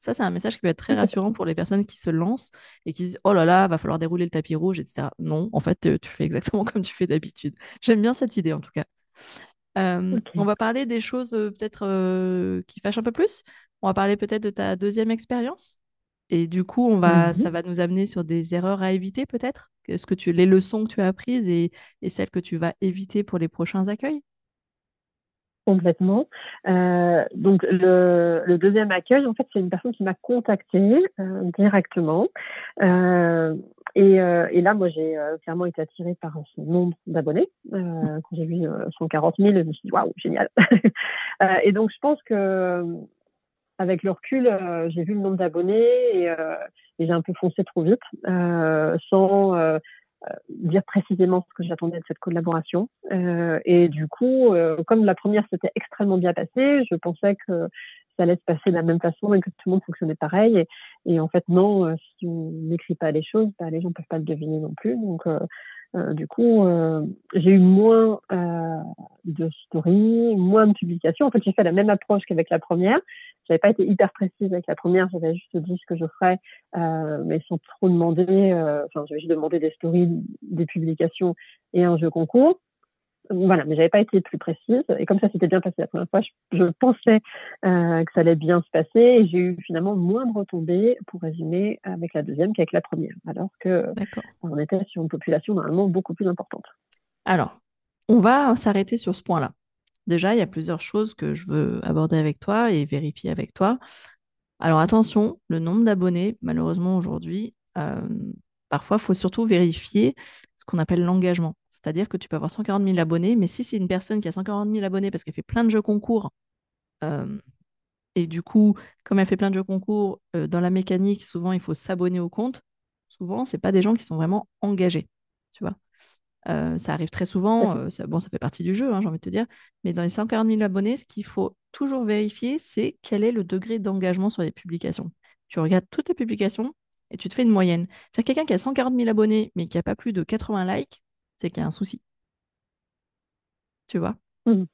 Ça, c'est un message qui peut être très rassurant pour les personnes qui se lancent et qui se disent Oh là là, va falloir dérouler le tapis rouge, etc. Non, en fait, euh, tu fais exactement comme tu fais d'habitude. J'aime bien cette idée en tout cas. Euh, on va parler des choses euh, peut-être qui fâchent un peu plus. On va parler peut-être de ta deuxième expérience. Et du coup, on va, ça mhm. va nous amener sur des erreurs à éviter peut-être? Est-ce que tu les leçons que tu as apprises et, et celles que tu vas éviter pour les prochains accueils?
Complètement. Euh, donc le, deuxième accueil, en fait, c'est une personne qui m'a contactée euh, directement. Euh, et, là, moi, j'ai clairement été attirée par son nombre d'abonnés. quand j'ai vu 140 000, je me suis dit, waouh, génial. et donc, je pense que avec le recul, j'ai vu le nombre d'abonnés et, et j'ai un peu foncé trop vite, sans dire précisément ce que j'attendais de cette collaboration. Euh, et du coup, euh, comme la première s'était extrêmement bien passée, je pensais que ça allait se passer de la même façon et que tout le monde fonctionnait pareil. Et, en fait, non, si on n'écrit pas les choses, bah, les gens ne peuvent pas le deviner non plus. Donc, euh, du coup, euh, j'ai eu moins euh, de stories, moins de publications. En fait, j'ai fait la même approche qu'avec la première. J'avais pas été hyper précise avec la première. J'avais juste dit ce que je ferais, mais sans trop demander. Enfin, j'avais juste demandé des stories, des publications et un jeu concours voilà, mais j'avais pas été plus précise. Et comme ça s'était bien passé la première fois, je, pensais euh, que ça allait bien se passer. Et j'ai eu finalement moins de retombées, pour résumer, avec la deuxième qu'avec la première, alors que on était sur une population normalement beaucoup plus importante.
Alors, on va s'arrêter sur ce point-là. Déjà, il y a plusieurs choses que je veux aborder avec toi et vérifier avec toi. Alors attention, le nombre d'abonnés, malheureusement aujourd'hui, euh, parfois, il faut surtout vérifier ce qu'on appelle l'engagement. C'est-à-dire que tu peux avoir 140 000 abonnés, mais si c'est une personne qui a 140 000 abonnés parce qu'elle fait plein de jeux concours, euh, et du coup, comme elle fait plein de jeux concours, euh, dans la mécanique, souvent, il faut s'abonner au compte. Souvent, ce pas des gens qui sont vraiment engagés, tu vois. Euh, ça arrive très souvent, ça, bon, ça fait partie du jeu, hein, j'ai envie de te dire, mais dans les 140 000 abonnés, ce qu'il faut toujours vérifier, c'est quel est le degré d'engagement sur les publications. Tu regardes toutes les publications et tu te fais une moyenne. Quelqu'un qui a 140 000 abonnés, mais qui n'a pas plus de 80 likes, c'est qu'il y a un souci. Tu vois?
Mmh.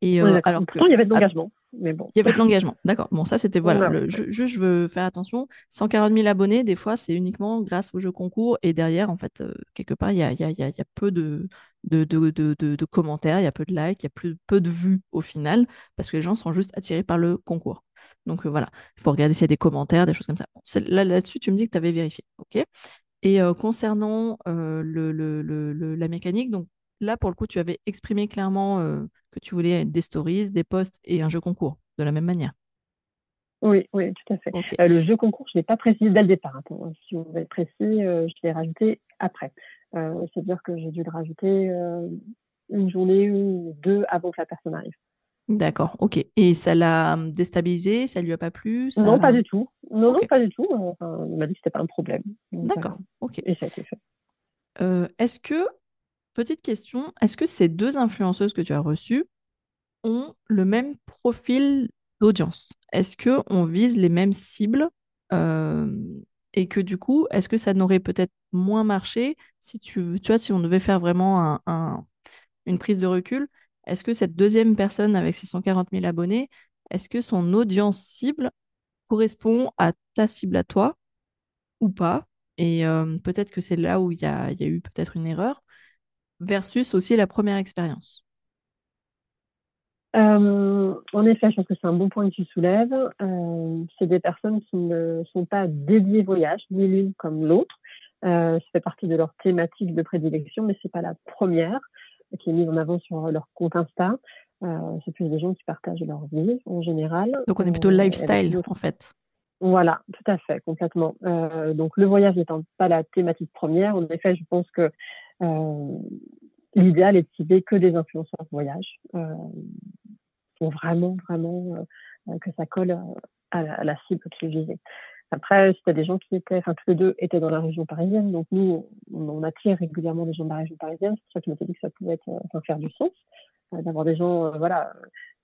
Et euh, alors Pourtant, il y avait de l'engagement. Mais bon.
Il y avait de l'engagement, d'accord. Bon, ça c'était voilà. juste, je, veux faire attention. 140 000 abonnés, des fois, c'est uniquement grâce au jeu concours. Et derrière, en fait, euh, quelque part, il y a, y, a, y, a, y a, peu de, de, de, de, commentaires, il y a peu de likes, il y a plus, peu de vues au final, parce que les gens sont juste attirés par le concours. Donc euh, voilà, il faut regarder s'il y a des commentaires, des choses comme ça. là, là-dessus, tu me dis que tu avais vérifié. OK? Et concernant le, la mécanique, donc là, pour le coup, tu avais exprimé clairement que tu voulais des stories, des posts et un jeu concours, de la même manière.
Oui, oui, tout à fait. le jeu concours, je ne l'ai pas précisé dès le départ. Hein, si on veut être précis, je l'ai rajouté après. C'est-à-dire que j'ai dû le rajouter une journée ou deux avant que la personne arrive.
D'accord, ok. Et ça l'a déstabilisé Ça lui a pas plu
Non, pas du tout. Non, non, pas du tout. Enfin, il m'a dit que c'était pas un problème.
D'accord, ok.
Et ça a été fait.
Euh, est-ce que, petite question, est-ce que ces deux influenceuses que tu as reçues ont le même profil d'audience? Est-ce qu'on vise les mêmes cibles euh, et que du coup, est-ce que ça n'aurait peut-être moins marché si tu, tu vois, si on devait faire vraiment un, une prise de recul est-ce que cette deuxième personne avec ses 140 000 abonnés, est-ce que son audience cible correspond à ta cible à toi ou pas? Et euh, peut-être que c'est là où il y a, eu peut-être une erreur, versus aussi la première expérience.
Euh, en effet, je pense que c'est un bon point que tu soulèves. Euh, c'est des personnes qui ne sont pas dédiées voyage, ni l'une comme l'autre. ça fait partie de leur thématique de prédilection, mais c'est pas la première qui est mise en avant sur leur compte Insta. Euh, c'est plus des gens qui partagent leur vie en général.
Donc on est plutôt euh, lifestyle en fait.
Voilà, tout à fait, complètement. Euh, donc le voyage n'étant pas la thématique première, en effet, je pense que l'idéal est de cibler que des influenceurs voyage pour vraiment, vraiment que ça colle à la, cible qui est visée. Après, c'était des gens qui étaient, enfin, tous les deux étaient dans la région parisienne. Donc, nous, on, attire régulièrement des gens de la région parisienne. C'est pour ça que je m'étais dit que ça pouvait être, enfin, faire du sens, euh, d'avoir des gens, euh, voilà,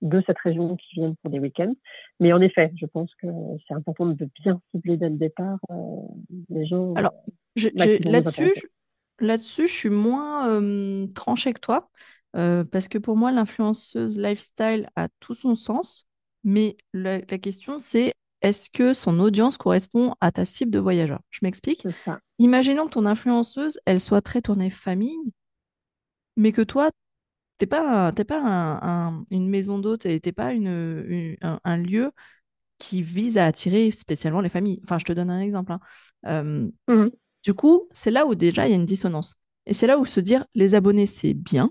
de cette région qui viennent pour des week-ends. Mais en effet, je pense que c'est important de bien cibler dès le départ euh, les gens.
Alors, là-dessus, là-dessus, je suis moins tranchée que toi. parce que pour moi, l'influenceuse lifestyle a tout son sens. Mais la question, c'est est-ce que son audience correspond à ta cible de voyageur? Je m'explique. Imaginons que ton influenceuse, elle soit très tournée famille, mais que toi, t'es pas, pas une maison d'hôte et t'es pas une, un, lieu qui vise à attirer spécialement les familles. Enfin, je te donne un exemple. Hein. Euh, mmh du coup, c'est là où déjà il y a une dissonance. Et c'est là où se dire les abonnés, c'est bien,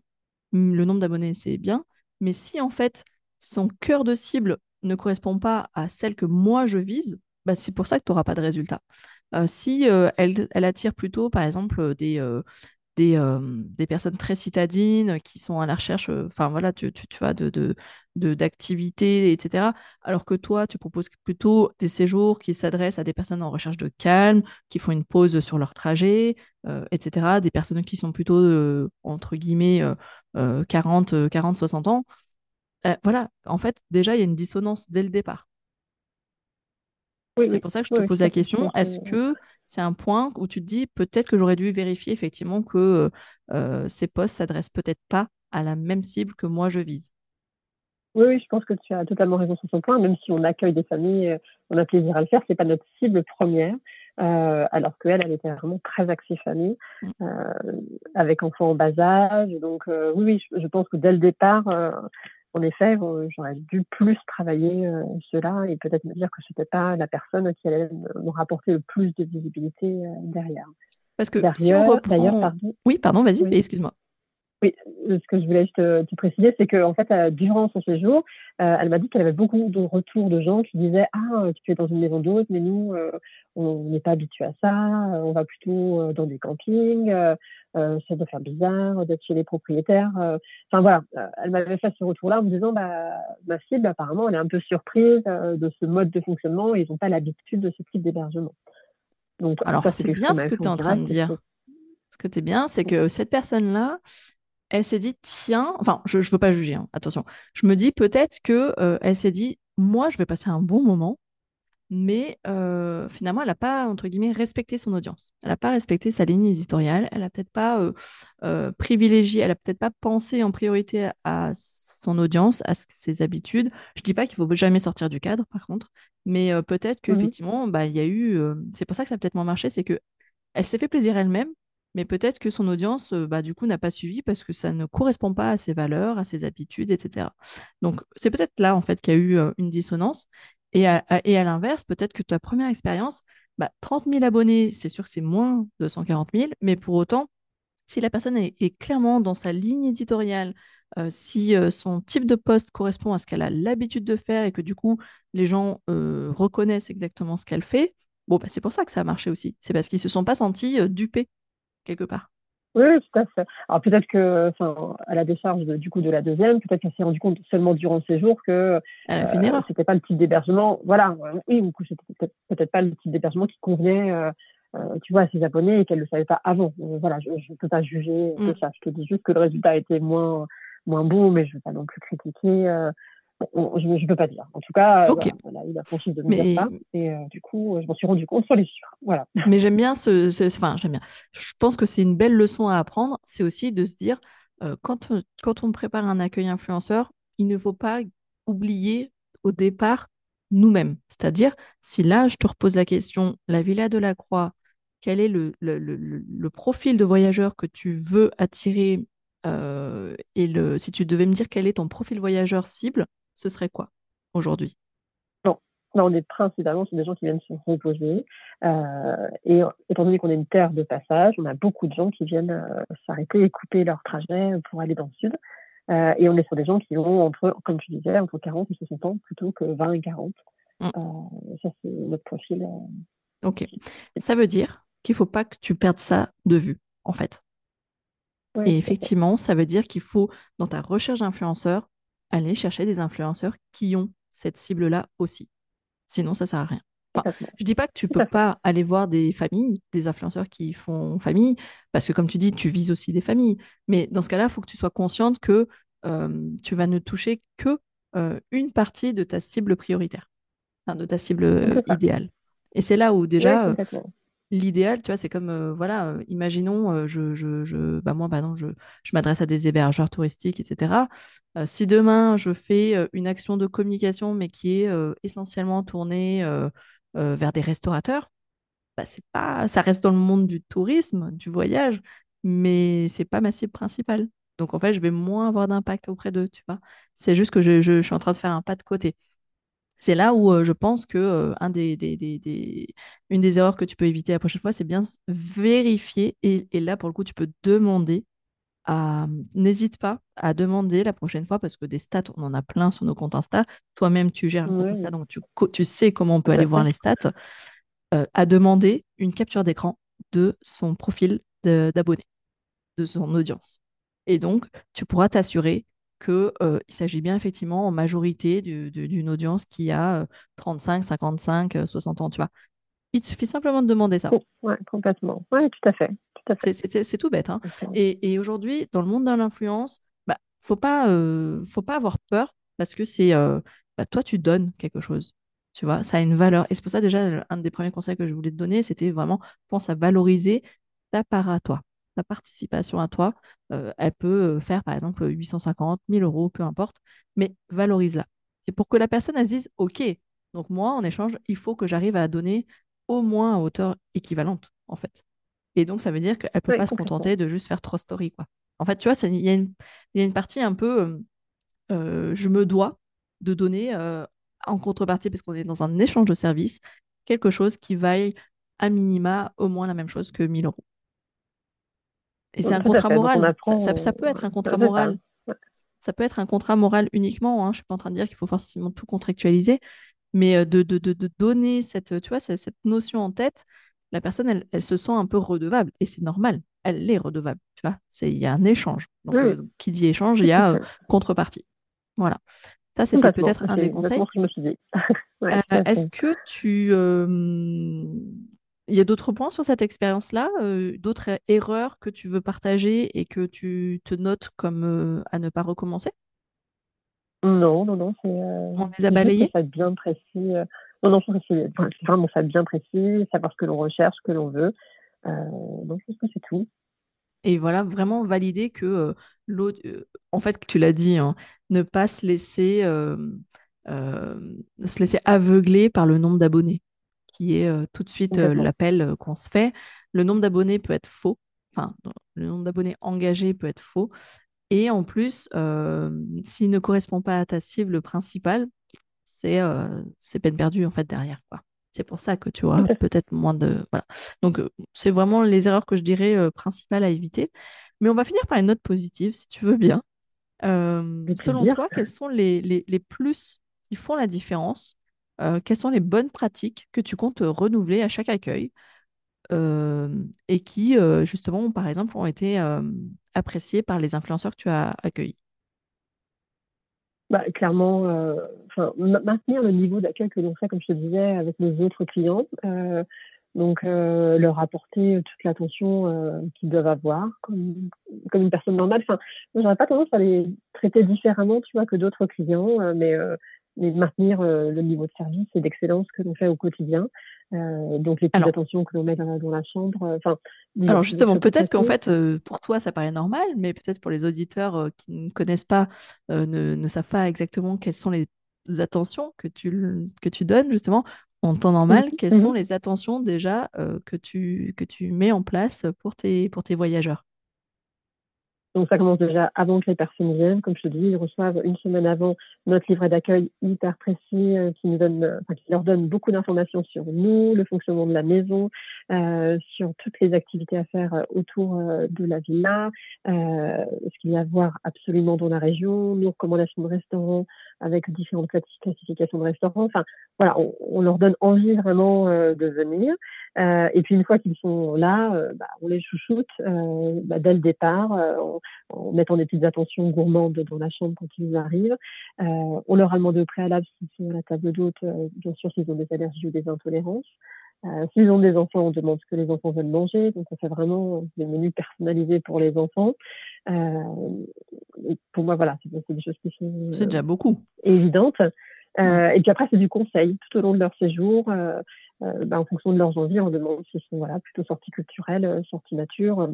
le nombre d'abonnés, c'est bien, mais si en fait son cœur de cible ne correspond pas à celle que moi je vise, bah, c'est pour ça que tu n'auras pas de résultat. si elle, elle, attire plutôt, par exemple, des, des, des, personnes très citadines qui sont à la recherche, enfin voilà, tu, tu, tu vois, de, d'activités, etc. Alors que toi, tu proposes plutôt des séjours qui s'adressent à des personnes en recherche de calme, qui font une pause sur leur trajet, etc. Des personnes qui sont plutôt, entre guillemets, 40, 40, 60 ans. Voilà, en fait, déjà, il y a une dissonance dès le départ. c'est pour ça que je te pose la question, est-ce que c'est un point où tu te dis peut-être que j'aurais dû vérifier effectivement que ces postes s'adressent peut-être pas à la même cible que moi je vise?
Oui, oui, je pense que tu as totalement raison sur son point. Même si on accueille des familles, euh, on a plaisir à le faire, c'est pas notre cible première. Euh, alors qu'elle, elle était vraiment très axée famille, mmh. euh, avec enfants en bas âge. Donc euh, oui, oui, je, pense que dès le départ, euh, en effet, j'aurais dû plus travailler cela et peut-être me dire que c'était pas la personne qui allait me rapporter le plus de visibilité derrière.
Parce que si on reprend... pardon. Oui, pardon, vas-y, excuse-moi.
Oui, euh, ce que je voulais juste te, euh, préciser, c'est qu'en fait, euh, durant son séjour, elle m'a dit qu'elle avait beaucoup de retours de gens qui disaient Ah, tu es dans une maison d'hôtes, mais nous, on n'est pas habitués à ça, on va plutôt dans des campings, ça doit faire bizarre d'être chez les propriétaires. Enfin voilà, elle m'avait fait ce retour-là en me disant bah, Ma cible, apparemment, elle est un peu surprise de ce mode de fonctionnement et ils n'ont pas l'habitude de ce type d'hébergement.
Donc, Alors, c'est bien ce que tu es en train de dire. Ce que tu es bien, c'est que cette personne-là, elle s'est dit, tiens, enfin, je ne veux pas juger, hein, attention, je me dis peut-être que euh, elle s'est dit, moi, je vais passer un bon moment, mais euh, finalement, elle n'a pas, entre guillemets, respecté son audience. Elle n'a pas respecté sa ligne éditoriale, elle n'a peut-être pas euh, privilégié, elle n'a peut-être pas pensé en priorité à, son audience, à ses habitudes. Je ne dis pas qu'il ne faut jamais sortir du cadre, par contre, mais peut-être mmh qu'effectivement, bah, il y a eu, c'est pour ça que ça a peut-être moins marché, c'est que elle s'est fait plaisir elle-même, mais peut-être que son audience, bah, du coup, n'a pas suivi parce que ça ne correspond pas à ses valeurs, à ses habitudes, etc. Donc, c'est peut-être là, en fait, qu'il y a eu une dissonance. Et à, l'inverse, peut-être que ta première expérience, bah, 30 000 abonnés, c'est sûr que c'est moins de 140 000, mais pour autant, si la personne est, clairement dans sa ligne éditoriale, si son type de poste correspond à ce qu'elle a l'habitude de faire et que du coup, les gens reconnaissent exactement ce qu'elle fait, bah, c'est pour ça que ça a marché aussi. C'est parce qu'ils ne se sont pas sentis dupés quelque part.
Oui, tout à fait. Alors peut-être que, à la décharge du coup de la deuxième, peut-être qu'elle s'est rendu compte seulement durant le séjours que
euh,
c'était pas le type d'hébergement. Voilà, oui, du coup c'était peut-être pas le type d'hébergement qui convenait, euh, euh, tu vois, à ses abonnés et qu'elle le savait pas avant. voilà, je, ne peux pas juger de mm. ça. Je te dis juste que le résultat était moins moins bon, mais je ne veux pas non plus critiquer je ne peux pas dire. En tout cas, euh, il a franchi de me dire ça. Et euh, du coup, je m'en suis rendu compte sur les chiffres. Voilà.
Mais j'aime bien ce. Enfin, j'aime bien. Je pense que c'est une belle leçon à apprendre. C'est aussi de se dire, euh, quand, on, quand on prépare un accueil influenceur, il ne faut pas oublier au départ nous-mêmes. C'est-à-dire, si là, je te repose la question, la Villa de la Croix, quel est le, le, le, le profil de voyageur que tu veux attirer et le, si tu devais me dire quel est ton profil voyageur cible, ce serait quoi aujourd'hui?
Non, on est principalement sur des gens qui viennent se reposer. Euh, et étant donné qu'on est une terre de passage, on a beaucoup de gens qui viennent euh, s'arrêter et couper leur trajet pour aller dans le sud. Euh, et on est sur des gens qui ont entre, comme tu disais, entre 40 et 60 ans plutôt que 20 et 40. Mmh. ça, c'est notre profil.
ok. Ça veut dire qu'il ne faut pas que tu perdes ça de vue, en fait. et effectivement, ça veut dire qu'il faut, dans ta recherche d'influenceurs, aller chercher des influenceurs qui ont cette cible-là aussi. Sinon, ça sert à rien. Je je dis pas que tu peux pas aller voir des familles, des influenceurs qui font famille, parce que comme tu dis, tu vises aussi des familles. Mais dans ce cas-là, il faut que tu sois consciente que euh, tu vas ne toucher que euh, une partie de ta cible prioritaire, de ta cible euh, idéale. Et c'est là où déjà, l'idéal, tu vois, c'est comme, euh, voilà, euh, imaginons, euh, je, je, je, bah moi, bah non, je, je m'adresse à des hébergeurs touristiques, etc. si demain, je fais une action de communication, mais qui est essentiellement tournée vers des restaurateurs, bah, pas, ça reste dans le monde du tourisme, du voyage, mais c'est pas ma cible principale. Donc, en fait, je vais moins avoir d'impact auprès d'eux, tu vois. C'est juste que je, je, suis en train de faire un pas de côté. C'est là où je pense que un des, des, une des erreurs que tu peux éviter la prochaine fois, c'est bien vérifier. Et, là, pour le coup, tu peux demander à. N'hésite pas à demander la prochaine fois, parce que des stats, on en a plein sur nos comptes Insta. Toi-même, tu gères un compte Insta, donc tu, tu sais comment on peut aller voir les stats. à demander une capture d'écran de son profil d'abonné, de, son audience. Et donc, tu pourras t'assurer qu'il il s'agit bien effectivement en majorité d'une audience qui a 35, 55, 60 ans, tu vois. Il te suffit simplement de demander ça.
Oui, complètement. Oui, tout à fait.
C'est tout bête. Hein. Et, aujourd'hui, dans le monde de l'influence, bah, faut pas, faut pas avoir peur parce que c'est bah, toi, tu donnes quelque chose. Tu vois, ça a une valeur. Et c'est pour ça, déjà, un des premiers conseils que je voulais te donner, c'était vraiment, pense à valoriser ta part à toi, ta participation à toi. Euh, elle peut euh, faire, par exemple, 850, 1000 euros, peu importe, mais valorise-la. Et pour que la personne, elle se dise, OK, donc moi, en échange, il faut que j'arrive à donner au moins à hauteur équivalente, en fait. Et donc, ça veut dire qu'elle ne peut pas se contenter de juste faire trois stories, quoi. En fait, tu vois, il y, a une partie un peu, euh, je me dois de donner en contrepartie, parce qu'on est dans un échange de services, quelque chose qui vaille à minima au moins la même chose que 1000 euros. Et c'est un contrat moral. ça, peut être un contrat moral. Ça peut être un contrat moral uniquement. Hein. Je ne suis pas en train de dire qu'il faut forcément tout contractualiser, mais euh, de, de, de, donner cette, tu vois, cette notion en tête, la personne, elle, elle se sent un peu redevable. Et c'est normal. Elle l'est redevable. Tu vois, il y a un échange. Donc, euh, qui dit échange, il y a euh, contrepartie. Voilà. Ça, c'était peut-être un des conseils. Euh, est-ce que tu. Il y a d'autres points sur cette expérience-là, euh, d'autres erreurs que tu veux partager et que tu te notes comme euh, à ne pas recommencer?
Non, non, non.
On les a balayés
Ça bien précis. Non, non, c'est vraiment ça bien précis, savoir ce que l'on recherche, ce que l'on veut. donc, je pense que c'est tout.
Et voilà, vraiment valider que l'autre, en fait, tu l'as dit, hein, ne pas se laisser, se laisser aveugler par le nombre d'abonnés, qui est tout de suite l'appel qu'on se fait. Le nombre d'abonnés peut être faux, enfin, le nombre d'abonnés engagés peut être faux. Et en plus, s'il ne correspond pas à ta cible principale, c'est c'est peine perdue en fait derrière quoi. C'est pour ça que tu auras peut-être moins de. Voilà. Donc, euh, c'est vraiment les erreurs que je dirais euh, principales à éviter. Mais on va finir par une note positive, si tu veux bien. Euh, selon toi, quels sont les, les, plus qui font la différence Quelles sont les bonnes pratiques que tu comptes renouveler à chaque accueil et qui, justement, par exemple, ont été appréciées par les influenceurs que tu as accueillis?
Bah, clairement, euh, maintenir le niveau d'accueil que l'on fait, comme je te disais, avec nos autres clients. Euh, donc, euh, leur apporter toute l'attention qu'ils doivent avoir, comme, comme une personne normale. Enfin, j'aurais pas tendance à les traiter différemment, tu vois, que d'autres clients, mais mais maintenir euh, le niveau de service et d'excellence que l'on fait au quotidien. Euh, donc les petites attentions que l'on met dans la, dans la chambre. Euh,
alors justement, peut-être qu'en fait, pour toi, ça paraît normal, mais peut-être pour les auditeurs qui ne connaissent pas, ne, ne, savent pas exactement quelles sont les attentions que tu, que tu donnes justement en temps normal. Mmh quelles sont mmh les attentions déjà que, tu, que tu mets en place pour tes, pour tes voyageurs?
Donc ça commence déjà avant que les personnes viennent. Comme je te dis, ils reçoivent une semaine avant notre livret d'accueil hyper précis euh, qui nous donne, euh, enfin, qui leur donne beaucoup d'informations sur nous, le fonctionnement de la maison, euh, sur toutes les activités à faire euh, autour de la villa, euh, ce qu'il y a à voir absolument dans la région, nos recommandations de restaurants avec différentes classifications de restaurants. Enfin, voilà, on, leur donne envie vraiment de venir. Euh, et puis une fois qu'ils sont là, euh, bah, on les chouchoute euh, bah, dès le départ, en, en, mettant des petites attentions gourmandes dans la chambre quand ils arrivent. on leur a demandé au préalable s'ils sont à la table d'hôte, bien sûr s'ils ont des allergies ou des intolérances. S'ils ont des enfants, on demande ce que les enfants veulent manger. Donc on fait vraiment des menus personnalisés pour les enfants. pour moi, voilà, c'est des choses qui sont
c'est déjà beaucoup
évidentes. Euh, et puis après, c'est du conseil tout au long de leur séjour. Euh, euh, bah, en fonction de leurs envies, on demande si sont voilà, plutôt sorties culturelles, sorties nature.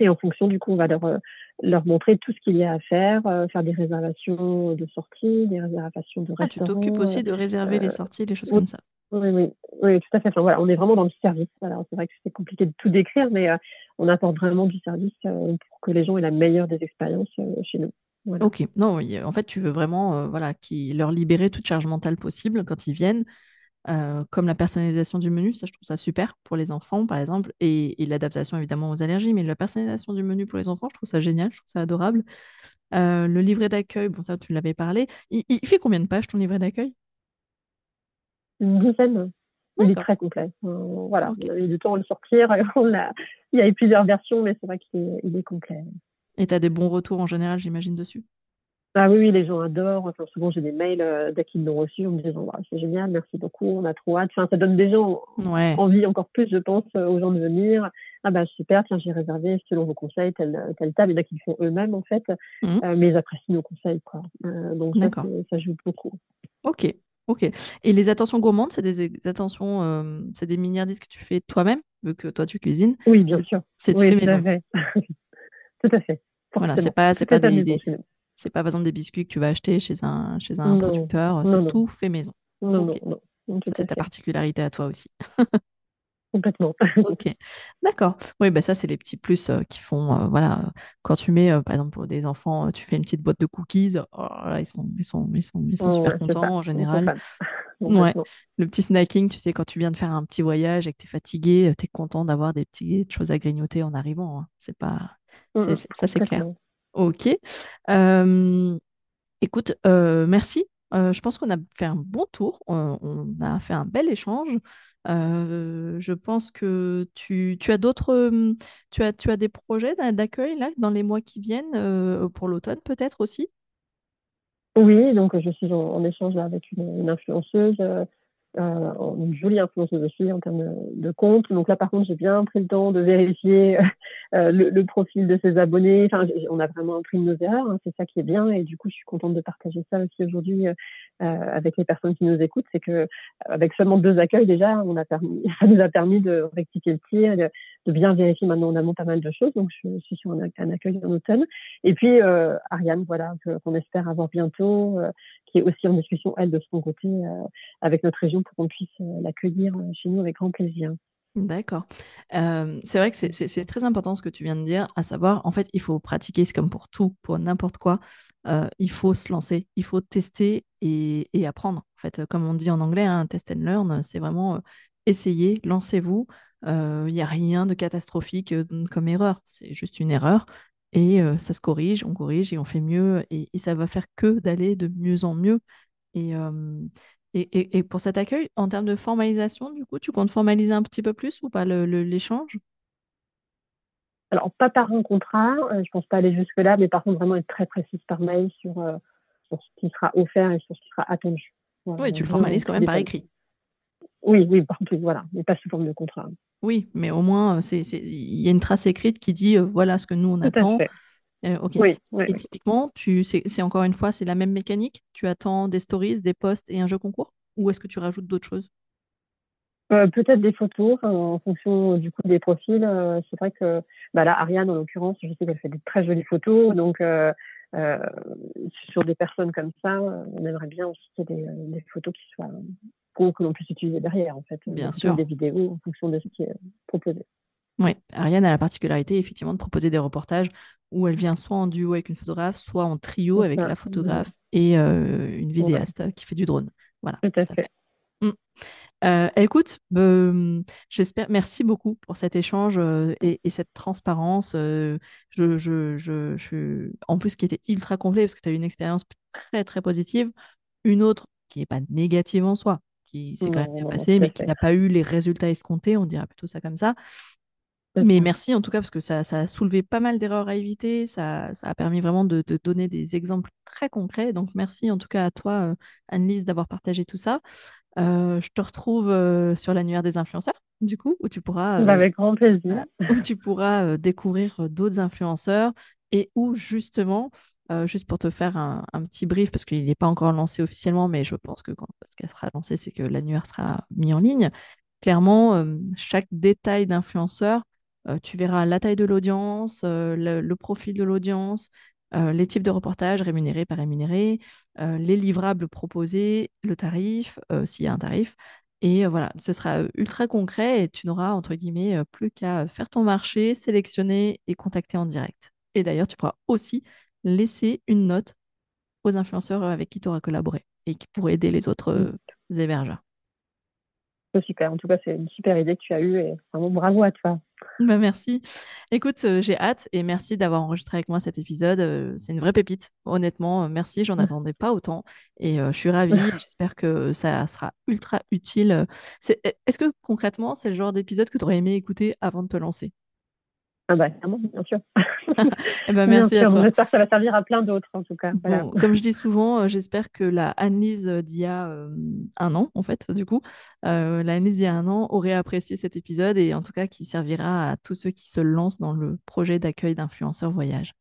Et en fonction, du coup, on va leur, leur montrer tout ce qu'il y a à faire, faire des réservations de sorties, des réservations de restaurants. Ah, tu
t'occupes aussi de réserver les sorties, des choses comme ça.
Oui, oui, oui, tout à fait. Enfin, voilà, on est vraiment dans le service. Alors, c'est vrai que c'est compliqué de tout décrire, mais on apporte vraiment du service pour que les gens aient la meilleure des expériences chez nous.
Ok, non, en fait, tu veux vraiment euh, voilà, qui, leur libérer toute charge mentale possible quand ils viennent, euh, comme la personnalisation du menu, ça je trouve ça super pour les enfants par exemple, et, l'adaptation évidemment aux allergies, mais la personnalisation du menu pour les enfants, je trouve ça génial, je trouve ça adorable. Euh, le livret d'accueil, bon ça tu l'avais parlé, il, fait combien de pages ton livret d'accueil?
Une dizaine. Il est très complet. voilà, okay. on a eu du temps à le sortir. On il y avait plusieurs versions, mais c'est vrai qu'il est, complet.
Et tu as des bons retours en général, j'imagine, dessus?
Ah oui, oui, les gens adorent. Enfin, souvent, j'ai des mails euh, dès qu'ils l'ont reçu en me disant c'est génial, merci beaucoup, on a trop hâte. Enfin, ça donne des gens envie encore plus, je pense, euh, aux gens de venir. Ah bah super, tiens, j'ai réservé selon vos conseils telle, telle table. Il y en a qui le font eux-mêmes en fait, mmh. euh, mais ils apprécient nos conseils. Quoi. donc ça, ça joue beaucoup.
Ok, ok. Et les attentions gourmandes, c'est des attentions, c'est des miniardises que tu fais toi-même, vu que toi tu cuisines?
Oui, bien sûr.
C'est
oui, tout
maison.
À fait. tout à fait.
Voilà, c'est pas, c'est pas des, des c'est pas par exemple des biscuits que tu vas acheter chez un, chez un producteur, c'est tout fait maison.
Non, non, non.
C'est ta particularité à toi aussi.
Complètement.
ok, d'accord. Oui, bah ça, c'est les petits plus euh, qui font, euh, voilà, quand tu mets, euh, par exemple, pour des enfants, tu fais une petite boîte de cookies, oh ils sont, ils sont, ils sont, ils sont super contents en général. Ouais, le petit snacking, tu sais, quand tu viens de faire un petit voyage et que tu es fatigué, tu es content d'avoir des petites choses à grignoter en arrivant. Hein. C'est pas, mmh, ça, c'est clair. Ok. écoute, merci. je pense qu'on a fait un bon tour. on a fait un bel échange. Je pense que tu, as d'autres, tu as, des projets d'accueil là dans les mois qui viennent pour l'automne peut-être aussi?
Oui, donc je suis en, échange avec une, influenceuse euh, une jolie influenceuse aussi en termes de, compte. Donc là, par contre, j'ai bien pris le temps de vérifier euh, le, profil de ses abonnés. Enfin, on a vraiment pris nos erreurs, hein, c'est ça qui est bien. Et du coup, je suis contente de partager ça aussi aujourd'hui euh, avec les personnes qui nous écoutent. C'est que avec seulement deux accueils déjà, on a permis, ça nous a permis de rectifier le tir, de, de bien vérifier maintenant en amont pas mal de choses. Donc, je, suis sur un, accueil en automne. Et puis, Ariane, voilà, qu'on espère avoir bientôt, qui est aussi en discussion, elle, de son côté, avec notre région pour qu'on puisse euh, l'accueillir euh, chez nous avec grand plaisir.
D'accord. c'est vrai que c'est très important ce que tu viens de dire, à savoir, en fait, il faut pratiquer, c'est comme pour tout, pour n'importe quoi, il faut se lancer, il faut tester et, apprendre. En fait, comme on dit en anglais, hein, test and learn, c'est vraiment essayer, lancez-vous. Il n'y a rien de catastrophique comme erreur, c'est juste une erreur et ça se corrige, on corrige et on fait mieux et, et ça va faire que d'aller de mieux en mieux. Et, et, pour cet accueil, en termes de formalisation, du coup, tu comptes formaliser un petit peu plus ou pas l'échange?
Alors, pas par un contrat, euh, je ne pense pas aller jusque-là, mais par contre, vraiment être très précise par mail sur, euh, sur, ce qui sera offert et sur ce qui sera attendu.
oui, tu le formalises quand même par écrit.
Oui, oui, par contre, voilà, mais pas sous forme de contrat.
Oui, mais au moins, il y a une trace écrite qui dit euh, voilà ce que nous on
Tout
attend.
À fait.
Euh, et typiquement, tu, c'est encore une fois, c'est la même mécanique? Tu attends des stories, des posts et un jeu concours? Ou est-ce que tu rajoutes d'autres choses?
Euh, Peut-être des photos en fonction du coup des profils. Euh, c'est vrai que bah là, Ariane, en l'occurrence, je sais qu'elle fait des très jolies photos. Donc, sur des personnes comme ça, on aimerait bien aussi qu'il y ait des, photos qui soient que l'on puisse utiliser derrière, en fait.
Bien sûr.
Des vidéos en fonction de ce qui est proposé.
Oui, Ariane a la particularité effectivement de proposer des reportages où elle vient soit en duo avec une photographe, soit en trio avec la photographe et euh, une vidéaste qui fait du drone. Voilà.
Tout à fait.
Mm. Euh, écoute, j'espère. Merci beaucoup pour cet échange euh, et, cette transparence. je, je, je, en plus, qui était ultra complet parce que tu as eu une expérience très très positive. Une autre qui n'est pas négative en soi, qui s'est quand même bien passée, mais qui n'a pas eu les résultats escomptés. On dirait plutôt ça comme ça. Mais merci en tout cas parce que ça, a soulevé pas mal d'erreurs à éviter, ça, a permis vraiment de, donner des exemples très concrets. Donc merci en tout cas à toi, euh, Anne-Lise, d'avoir partagé tout ça. Euh, je te retrouve euh, sur l'annuaire des influenceurs, du coup, où tu pourras,
bah, Avec grand plaisir.
où tu pourras découvrir d'autres influenceurs et où justement, juste pour te faire un, petit brief, parce qu'il n'est pas encore lancé officiellement, mais je pense que quand qu'elle sera lancée, c'est que l'annuaire sera mis en ligne. Clairement, chaque détail d'influenceur euh, tu verras la taille de l'audience, euh, le, profil de l'audience, euh, les types de reportages rémunérés, pas rémunérés, les livrables proposés, le tarif, s'il y a un tarif. Et voilà, ce sera ultra concret et tu n'auras, entre guillemets, plus qu'à faire ton marché, sélectionner et contacter en direct. Et d'ailleurs, tu pourras aussi laisser une note aux influenceurs avec qui tu auras collaboré et qui pourraient aider les autres hébergeurs.
Super. En tout cas, c'est une super idée que tu as eue et vraiment bravo à toi.
Bah merci. Écoute, euh, j'ai hâte et merci d'avoir enregistré avec moi cet épisode. Euh, c'est une vraie pépite. Honnêtement, euh, merci. J'en attendais pas autant et je suis ravie. J'espère que ça sera ultra utile. Est-ce que concrètement, c'est le genre d'épisode que tu aurais aimé écouter avant de te lancer?
Ah bah bien sûr.
eh ben, merci à toi.
J'espère que ça va servir à plein d'autres en tout cas.
comme je dis souvent, euh, j'espère que la Annelise d'il y a euh, un an, en fait, du coup, euh, la Annelise d'il y a un an aurait apprécié cet épisode et en tout cas qui servira à tous ceux qui se lancent dans le projet d'accueil d'influenceurs voyage.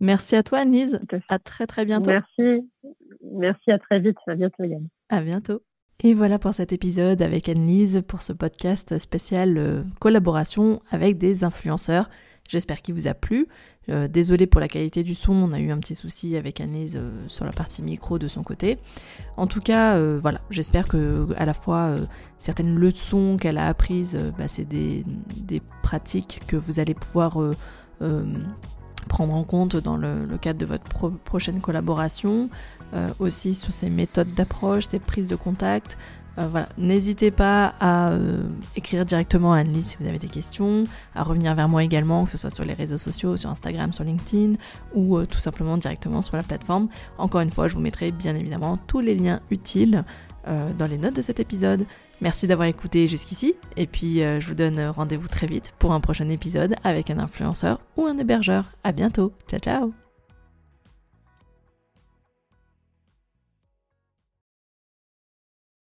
Merci à toi, Annelise. À très très bientôt.
Merci. Merci, à très vite. À bientôt, Yann.
À bientôt. Et voilà pour cet épisode avec Annelise pour ce podcast spécial collaboration avec des influenceurs. J'espère qu'il vous a plu. Euh, désolé pour la qualité du son, on a eu un petit souci avec Agnès euh, sur la partie micro de son côté. En tout cas, euh, voilà, j'espère que à la fois certaines leçons qu'elle a apprises, bah, c'est des, pratiques que vous allez pouvoir prendre en compte dans le, cadre de votre prochaine collaboration, aussi sur ces méthodes d'approche, ces prises de contact, euh, voilà, n'hésitez pas à euh, écrire directement à Anne-Lise si vous avez des questions, à revenir vers moi également, que ce soit sur les réseaux sociaux, sur Instagram, sur LinkedIn ou euh, tout simplement directement sur la plateforme. Encore une fois, je vous mettrai bien évidemment tous les liens utiles dans les notes de cet épisode. Merci d'avoir écouté jusqu'ici et puis je vous donne rendez-vous très vite pour un prochain épisode avec un influenceur ou un hébergeur. À bientôt. Ciao ciao